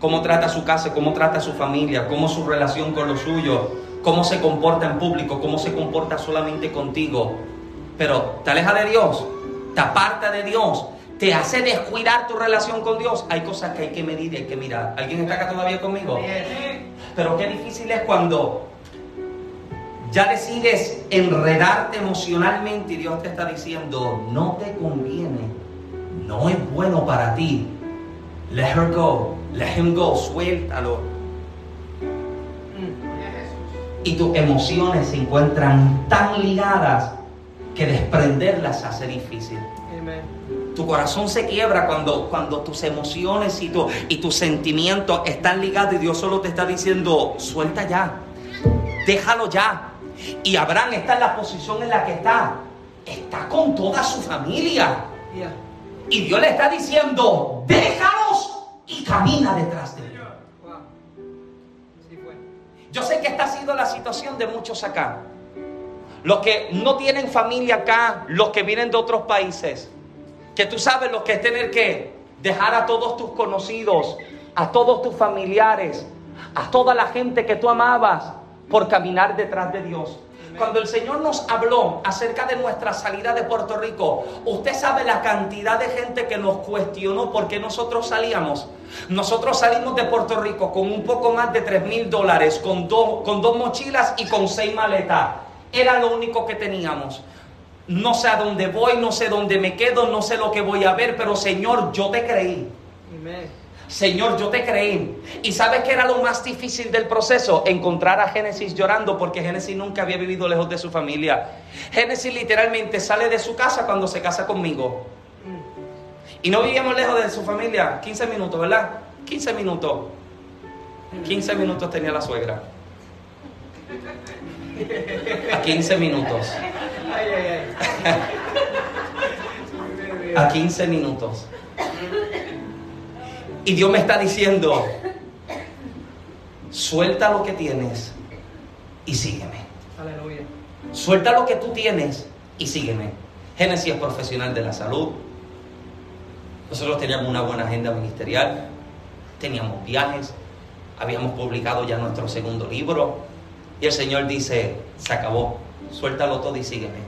Cómo trata su casa, cómo trata su familia, cómo su relación con los suyos, cómo se comporta en público, cómo se comporta solamente contigo. Pero te aleja de Dios, te aparta de Dios, te hace descuidar tu relación con Dios. Hay cosas que hay que medir y hay que mirar. ¿Alguien está acá todavía conmigo? Pero qué difícil es cuando ya decides enredarte emocionalmente y Dios te está diciendo, no te conviene, no es bueno para ti. Let her go, let him go, suéltalo. Y tus emociones se encuentran tan ligadas que desprenderlas hace difícil. Tu corazón se quiebra cuando, cuando tus emociones y, tu, y tus sentimientos están ligados y Dios solo te está diciendo, suelta ya, déjalo ya, y Abraham está en la posición en la que está. Está con toda su familia. Y Dios le está diciendo, déjalos y camina detrás de él. Yo sé que esta ha sido la situación de muchos acá. Los que no tienen familia acá, los que vienen de otros países. Que tú sabes lo que es tener que dejar a todos tus conocidos, a todos tus familiares, a toda la gente que tú amabas por caminar detrás de Dios. Cuando el Señor nos habló acerca de nuestra salida de Puerto Rico, usted sabe la cantidad de gente que nos cuestionó por qué nosotros salíamos. Nosotros salimos de Puerto Rico con un poco más de 3 mil dólares, con, con dos mochilas y con seis maletas. Era lo único que teníamos. No sé a dónde voy, no sé dónde me quedo, no sé lo que voy a ver, pero Señor, yo te creí. Señor, yo te creí. ¿Y sabes qué era lo más difícil del proceso? Encontrar a Génesis llorando porque Génesis nunca había vivido lejos de su familia. Génesis literalmente sale de su casa cuando se casa conmigo. Y no vivíamos lejos de su familia. 15 minutos, ¿verdad? 15 minutos. 15 minutos tenía la suegra. A 15 minutos. A 15 minutos. Y Dios me está diciendo, suelta lo que tienes y sígueme. Aleluya. Suelta lo que tú tienes y sígueme. Génesis es profesional de la salud. Nosotros teníamos una buena agenda ministerial, teníamos viajes, habíamos publicado ya nuestro segundo libro, Y el Señor dice, se acabó, suéltalo todo y sígueme.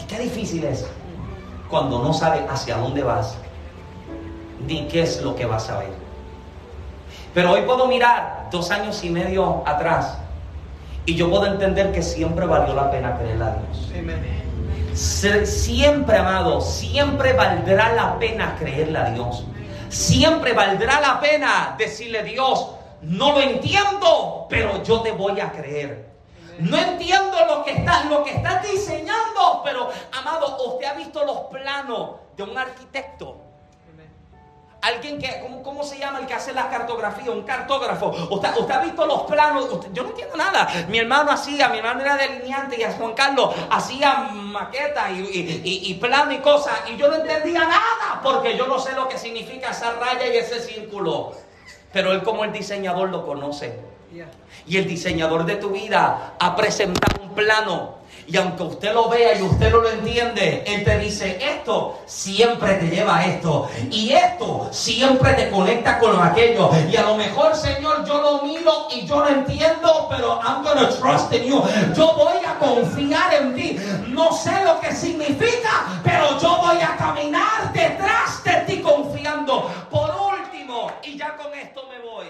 ¿Y qué difícil es? Cuando no sabes hacia dónde vas, ni qué es lo que vas a ver. Pero hoy puedo mirar dos años y medio atrás y yo puedo entender que siempre valió la pena creerle a Dios. Siempre, amado, siempre valdrá la pena creerle a Dios. Siempre valdrá la pena decirle Dios, no lo entiendo, pero yo te voy a creer. No entiendo lo que estás, lo que estás diseñando, pero amado, usted ha visto los planos de un arquitecto. Alguien que, ¿cómo, se llama el que hace la cartografía? Un cartógrafo. Usted, ha visto los planos. yo no entiendo nada. Mi hermano hacía, mi hermano era delineante y Juan Carlos hacía maquetas y, y, plano y cosas. Y yo no entendía nada porque yo no sé lo que significa esa raya y ese círculo. Pero él como el diseñador lo conoce. Y el diseñador de tu vida ha presentado un plano y aunque usted lo vea y usted no lo entiende, Él te dice, esto siempre te lleva a esto. Y esto siempre te conecta con aquello. Y a lo mejor, Señor, yo lo miro y yo lo entiendo, pero I'm gonna trust in you. Yo voy a confiar en ti. No sé lo que significa, pero yo voy a caminar detrás de ti confiando. Por último, y ya con esto me voy.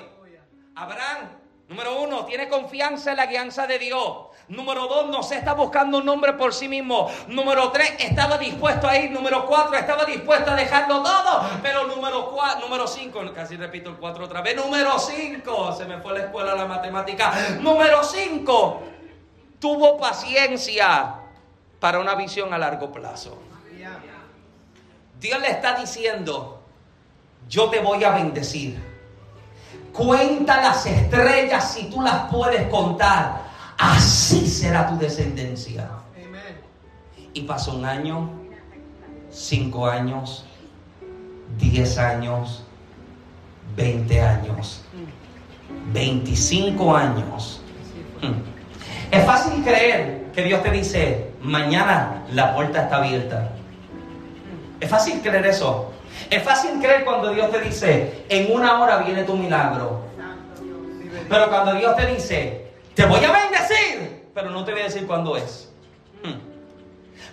Abraham, número uno, tiene confianza en la guianza de Dios. Número dos, no se está buscando un nombre por sí mismo. Número tres, estaba dispuesto a ir. Número cuatro, estaba dispuesto a dejarlo todo. Pero número cuatro, número cinco, casi repito el cuatro otra vez. Número cinco, se me fue a la escuela la matemática. Número cinco, tuvo paciencia para una visión a largo plazo. Dios le está diciendo, yo te voy a bendecir. Cuenta las estrellas si tú las puedes contar así será tu descendencia. Y pasó un año, cinco años, diez años, veinte años, veinticinco años. Es fácil creer que Dios te dice, mañana la puerta está abierta. Es fácil creer eso. Es fácil creer cuando Dios te dice, en una hora viene tu milagro. Pero cuando Dios te dice, te voy a bendecir, pero no te voy a decir cuándo es. Hmm.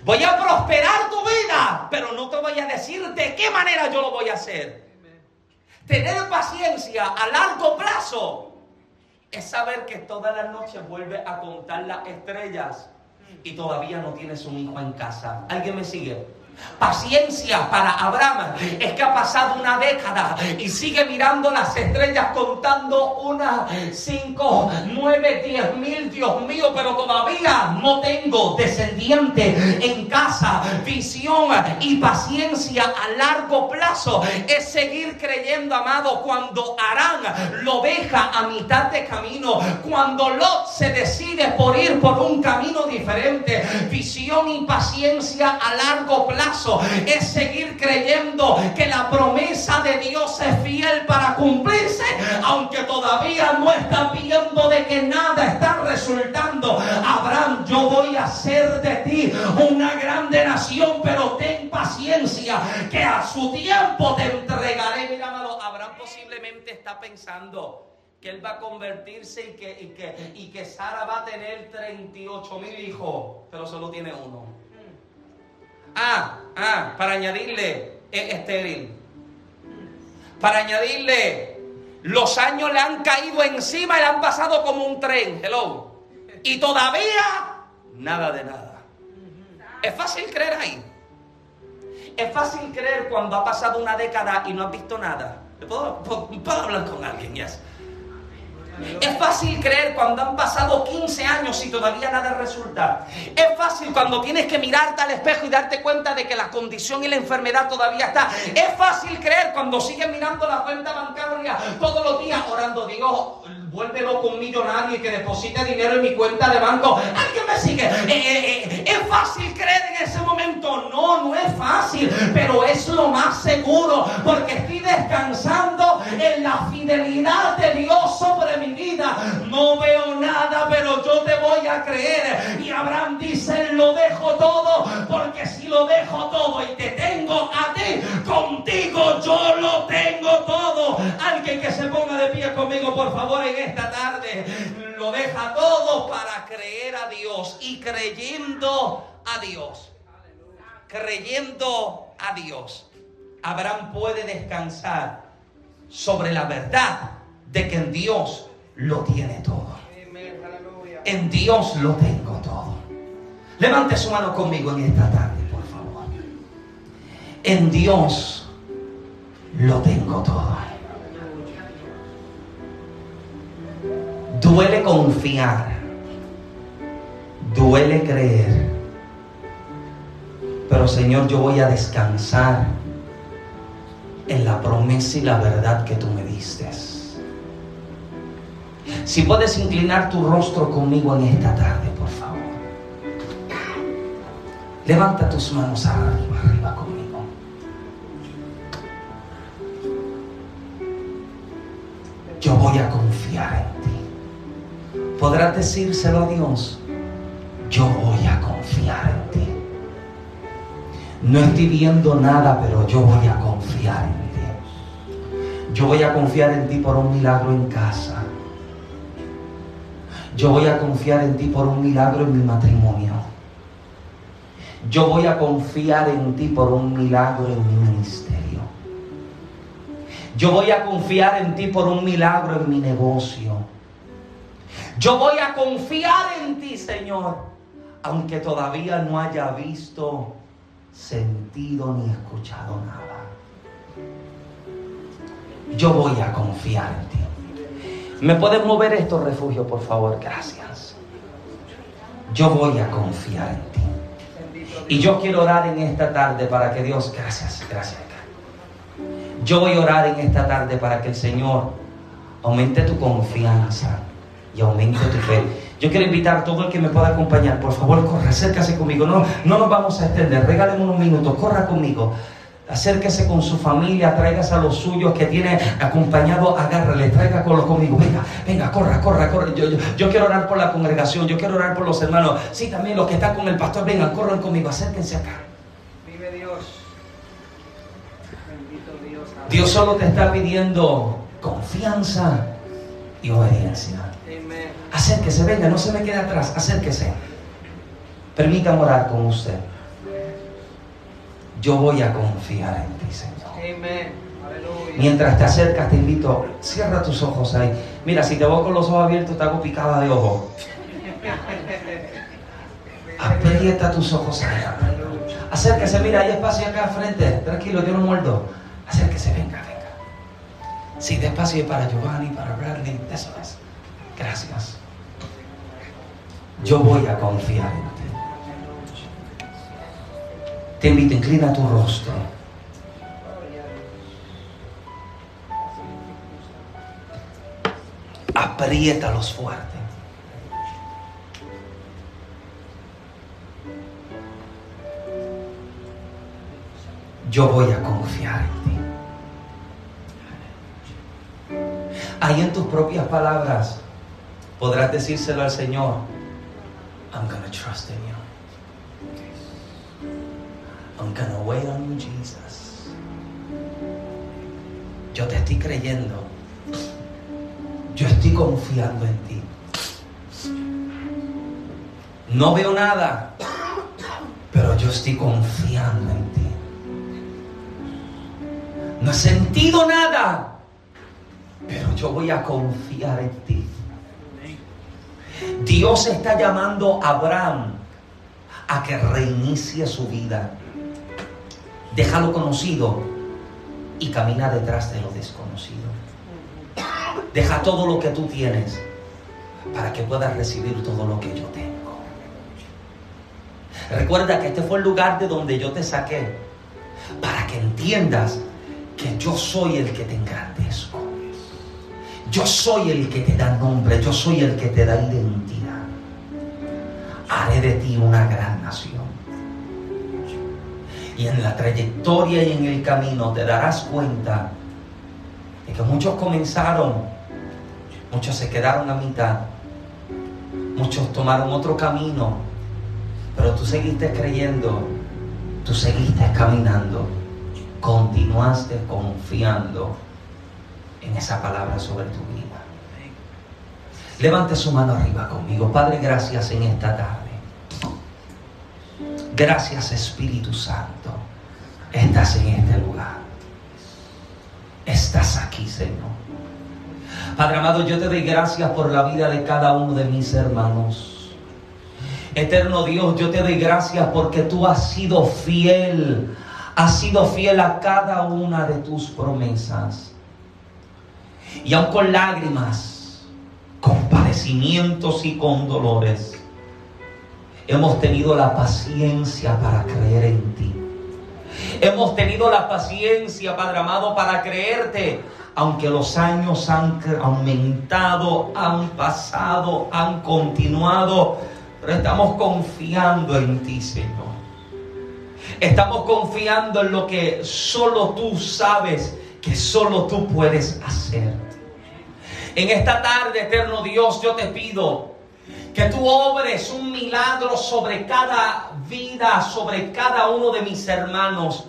Voy a prosperar tu vida, pero no te voy a decir de qué manera yo lo voy a hacer. Tener paciencia a largo plazo es saber que todas las noches vuelve a contar las estrellas y todavía no tienes un hijo en casa. ¿Alguien me sigue? Paciencia para Abraham es que ha pasado una década y sigue mirando las estrellas contando una, cinco, nueve, diez mil, Dios mío, pero todavía no tengo descendiente en casa. Visión y paciencia a largo plazo es seguir creyendo, amado, cuando Arán lo deja a mitad de camino, cuando Lot se decide por ir por un camino diferente. Visión y paciencia a largo plazo es seguir creyendo que la promesa de Dios es fiel para cumplirse, aunque todavía no está viendo de que nada está resultando. Abraham, yo voy a hacer de ti una grande nación, pero ten paciencia, que a su tiempo te entregaré. Mira, Abraham posiblemente está pensando que él va a convertirse y que, y que, y que Sara va a tener 38 mil hijos, pero solo tiene uno. Ah, ah, para añadirle, es estéril. Para añadirle, los años le han caído encima y le han pasado como un tren. Hello. Y todavía, nada de nada. Es fácil creer ahí. Es fácil creer cuando ha pasado una década y no has visto nada. ¿Puedo, puedo, hablar con alguien? Yes. Es fácil creer cuando han pasado 15 años y todavía nada resulta. Es fácil cuando tienes que mirarte al espejo y darte cuenta de que la condición y la enfermedad todavía está. Es fácil creer cuando sigues mirando la cuenta bancaria todos los días orando, Dios, vuélvelo con millonario y que deposite dinero en mi cuenta de banco. ¿Alguien me sigue? Eh, eh, eh, es fácil creer en ese momento. No, no es fácil, pero es lo más seguro porque estoy descansando en la fidelidad de Dios sobre mi vida. No veo nada, pero yo te voy a creer. Y Abraham dice, lo dejo todo, porque si lo dejo todo y te tengo a ti, contigo yo lo tengo todo. Alguien que se ponga de pie conmigo, por favor, en esta tarde. Lo deja todo para creer a Dios y creyendo a Dios. Creyendo a Dios. Abraham puede descansar sobre la verdad de que en Dios lo tiene todo. En Dios lo tengo todo. Levante su mano conmigo en esta tarde, por favor. En Dios lo tengo todo. Duele confiar. Duele creer. Pero Señor, yo voy a descansar en la promesa y la verdad que tú me diste. Si puedes inclinar tu rostro conmigo en esta tarde, por favor. Levanta tus manos arriba, Podrás decírselo a Dios. Yo voy a confiar en ti. No estoy viendo nada, pero yo voy a confiar en ti. Yo voy a confiar en ti por un milagro en casa. Yo voy a confiar en ti por un milagro en mi matrimonio. Yo voy a confiar en ti por un milagro en mi ministerio. Yo voy a confiar en ti por un milagro en mi negocio. Yo voy a confiar en ti, Señor, aunque todavía no haya visto, sentido ni escuchado nada. Yo voy a confiar en ti. ¿Me puedes mover estos refugios, por favor? Gracias. Yo voy a confiar en ti. Y yo quiero orar en esta tarde para que Dios, gracias, gracias. Yo voy a orar en esta tarde para que el Señor aumente tu confianza y aumente tu fe. Yo quiero invitar a todo el que me pueda acompañar, por favor, corra, acércase conmigo. No, no nos vamos a extender, regáleme unos minutos, corra conmigo. Acérquese con su familia, traigas a los suyos que tiene acompañado, agárrale, traiga con conmigo. Venga, venga, corra, corra, corra. Yo, yo, quiero orar por la congregación, yo quiero orar por los hermanos. Sí, también los que están con el pastor, vengan, corran conmigo, acérquense acá. Vive Dios. Bendito Dios. Dios solo te está pidiendo confianza y obediencia. Acérquese, venga, no se me quede atrás, acérquese. Permítame orar con usted yo voy a confiar en ti, Señor. Mientras te acercas, te invito, cierra tus ojos ahí. Mira, si te voy con los ojos abiertos, te hago picada de ojo. Aprieta tus ojos ahí. Acérquese, mira, hay espacio acá al frente. Tranquilo, yo no muerdo. Acérquese, venga, venga. Sí, despacio para Giovanni, para Bradley. Eso es. Gracias. Yo voy a confiar en ti. Te invito, inclina tu rostro. Apriétalos fuerte. Yo voy a confiar en ti. Ahí en tus propias palabras podrás decírselo al Señor. I'm gonna trust in you. I'm gonna wait on you, Jesus. Yo te estoy creyendo. Yo estoy confiando en ti. No veo nada, pero yo estoy confiando en ti. No he sentido nada, pero yo voy a confiar en ti. Dios está llamando a Abraham a que reinicie su vida déjalo conocido y camina detrás de lo desconocido. Deja todo lo que tú tienes para que puedas recibir todo lo que yo tengo. Recuerda que este fue el lugar de donde yo te saqué para que entiendas que yo soy el que te engrandezco. Yo soy el que te da nombre, yo soy el que te da identidad. Haré de ti una gran nación y en la trayectoria y en el camino te darás cuenta de que muchos comenzaron, muchos se quedaron a mitad, muchos tomaron otro camino, pero tú seguiste creyendo, tú seguiste caminando, continuaste confiando en esa palabra sobre tu vida. Levante su mano arriba conmigo. Padre, gracias en esta tarde. Gracias Espíritu Santo. Estás en este lugar. Estás aquí, Señor. Padre amado, yo te doy gracias por la vida de cada uno de mis hermanos. Eterno Dios, yo te doy gracias porque tú has sido fiel. Has sido fiel a cada una de tus promesas. Y aun con lágrimas, con padecimientos y con dolores, hemos tenido la paciencia para creer en ti. Hemos tenido la paciencia, Padre amado, para creerte, aunque los años han aumentado, han pasado, han continuado, pero estamos confiando en ti, Señor. Estamos confiando en lo que solo tú sabes que solo tú puedes hacer. En esta tarde, eterno Dios, yo te pido que tú obres un milagro sobre cada vida, sobre cada uno de mis hermanos.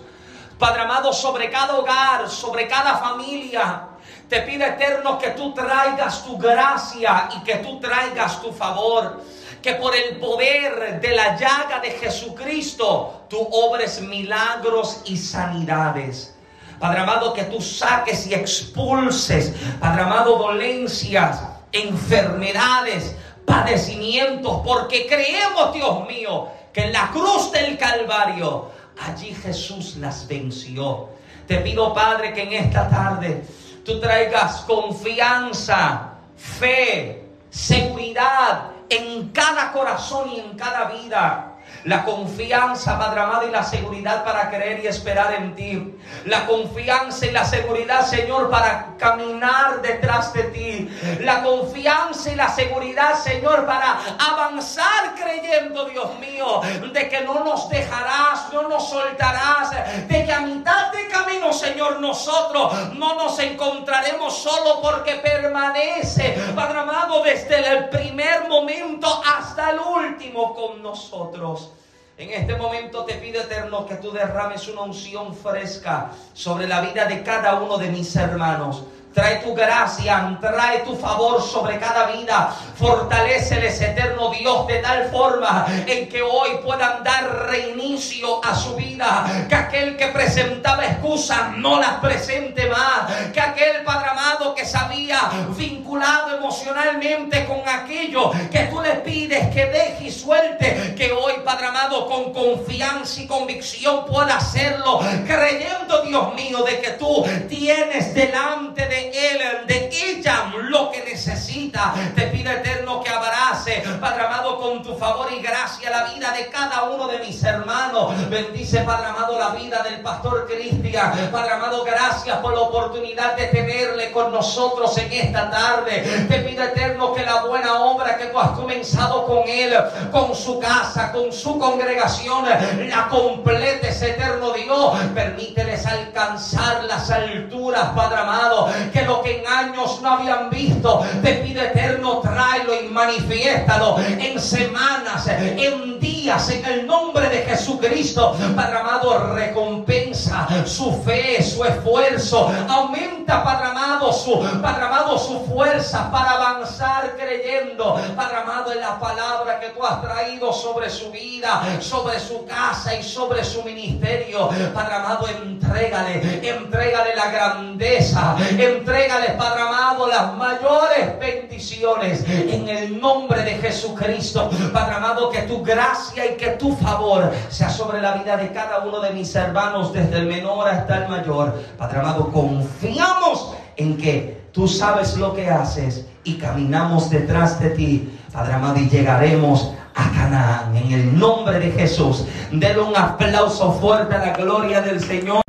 Padre amado, sobre cada hogar, sobre cada familia. Te pido eterno que tú traigas tu gracia y que tú traigas tu favor. Que por el poder de la llaga de Jesucristo tú obres milagros y sanidades. Padre amado, que tú saques y expulses, Padre amado, dolencias, enfermedades, padecimientos, porque creemos, Dios mío, que en la cruz del Calvario, allí Jesús las venció. Te pido, Padre, que en esta tarde tú traigas confianza, fe, seguridad en cada corazón y en cada vida la confianza, Padre amado, y la seguridad para creer y esperar en ti. La confianza y la seguridad, Señor, para caminar detrás de ti. La confianza y la seguridad, Señor, para avanzar creyendo, Dios mío, de que no nos dejarás, no nos soltarás, de que a mitad de camino, Señor, nosotros no nos encontraremos solo porque permanece, Padre amado, desde el primer momento hasta el último con nosotros. En este momento te pido, eterno, que tú derrames una unción fresca sobre la vida de cada uno de mis hermanos. Trae tu gracia, trae tu favor sobre cada vida. Fortaleceles, eterno Dios, de tal forma en que hoy puedan dar reinicio a su vida. Que aquel que presentaba excusas no las presente más. Que aquel Padre amado que sabía vinculado emocionalmente con aquello que tú le pides que deje y suelte. Que hoy, Padre amado, con confianza y convicción pueda hacerlo. Creyendo, Dios mío, de que tú tienes delante de él, de ella, lo que necesita. Te pido eterno que abrace, Padre amado, con tu favor y gracia la vida de cada uno de mis hermanos. Bendice, Padre amado, la vida del pastor Cristian. Padre amado, gracias por la oportunidad de tenerle con nosotros en esta tarde. Te pido eterno que la buena obra que tú has comenzado con él, con su casa, con su congregación, la completes, eterno Dios. Permíteles alcanzar las alturas, Padre amado, que lo que en años no habían visto, te pido eterno, tráelo y manifiéstalo en semanas, en días, en el nombre de Jesucristo. Padre amado, recompensa su fe, su esfuerzo, aumenta, Padre amado, su, Padre amado, su fuerza para avanzar creyendo, Padre amado, en la palabra que tú has traído sobre su vida, sobre su casa y sobre su ministerio. Padre amado, entrégale, entrégale la grandeza, Entrégales, Padre amado, las mayores bendiciones en el nombre de Jesucristo. Padre amado, que tu gracia y que tu favor sea sobre la vida de cada uno de mis hermanos, desde el menor hasta el mayor. Padre amado, confiamos en que tú sabes lo que haces y caminamos detrás de ti. Padre amado, y llegaremos a Canaán en el nombre de Jesús. Denle un aplauso fuerte a la gloria del Señor.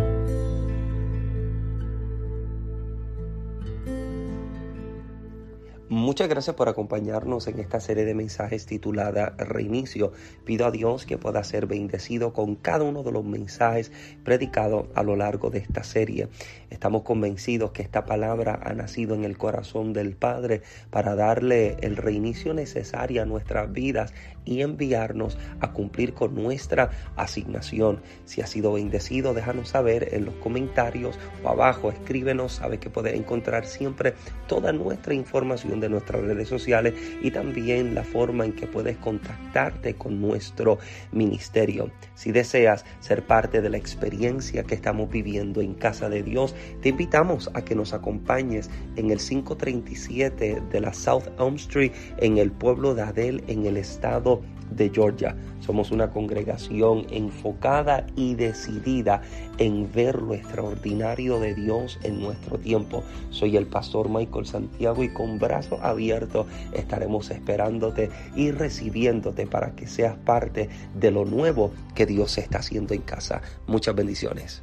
Muchas gracias por acompañarnos en esta serie de mensajes titulada Reinicio. Pido a Dios que pueda ser bendecido con cada uno de los mensajes predicados a lo largo de esta serie. Estamos convencidos que esta palabra ha nacido en el corazón del Padre para darle el reinicio necesario a nuestras vidas y enviarnos a cumplir con nuestra asignación. Si ha sido bendecido, déjanos saber en los comentarios o abajo, escríbenos, sabe que puedes encontrar siempre toda nuestra información de nuestras redes sociales y también la forma en que puedes contactarte con nuestro ministerio. Si deseas ser parte de la experiencia que estamos viviendo en Casa de Dios, te invitamos a que nos acompañes en el 537 de la South Elm Street en el pueblo de Adel en el estado de Georgia. Somos una congregación enfocada y decidida en ver lo extraordinario de Dios en nuestro tiempo. Soy el pastor Michael Santiago y con brazos abiertos estaremos esperándote y recibiéndote para que seas parte de lo nuevo que Dios está haciendo en casa. Muchas bendiciones.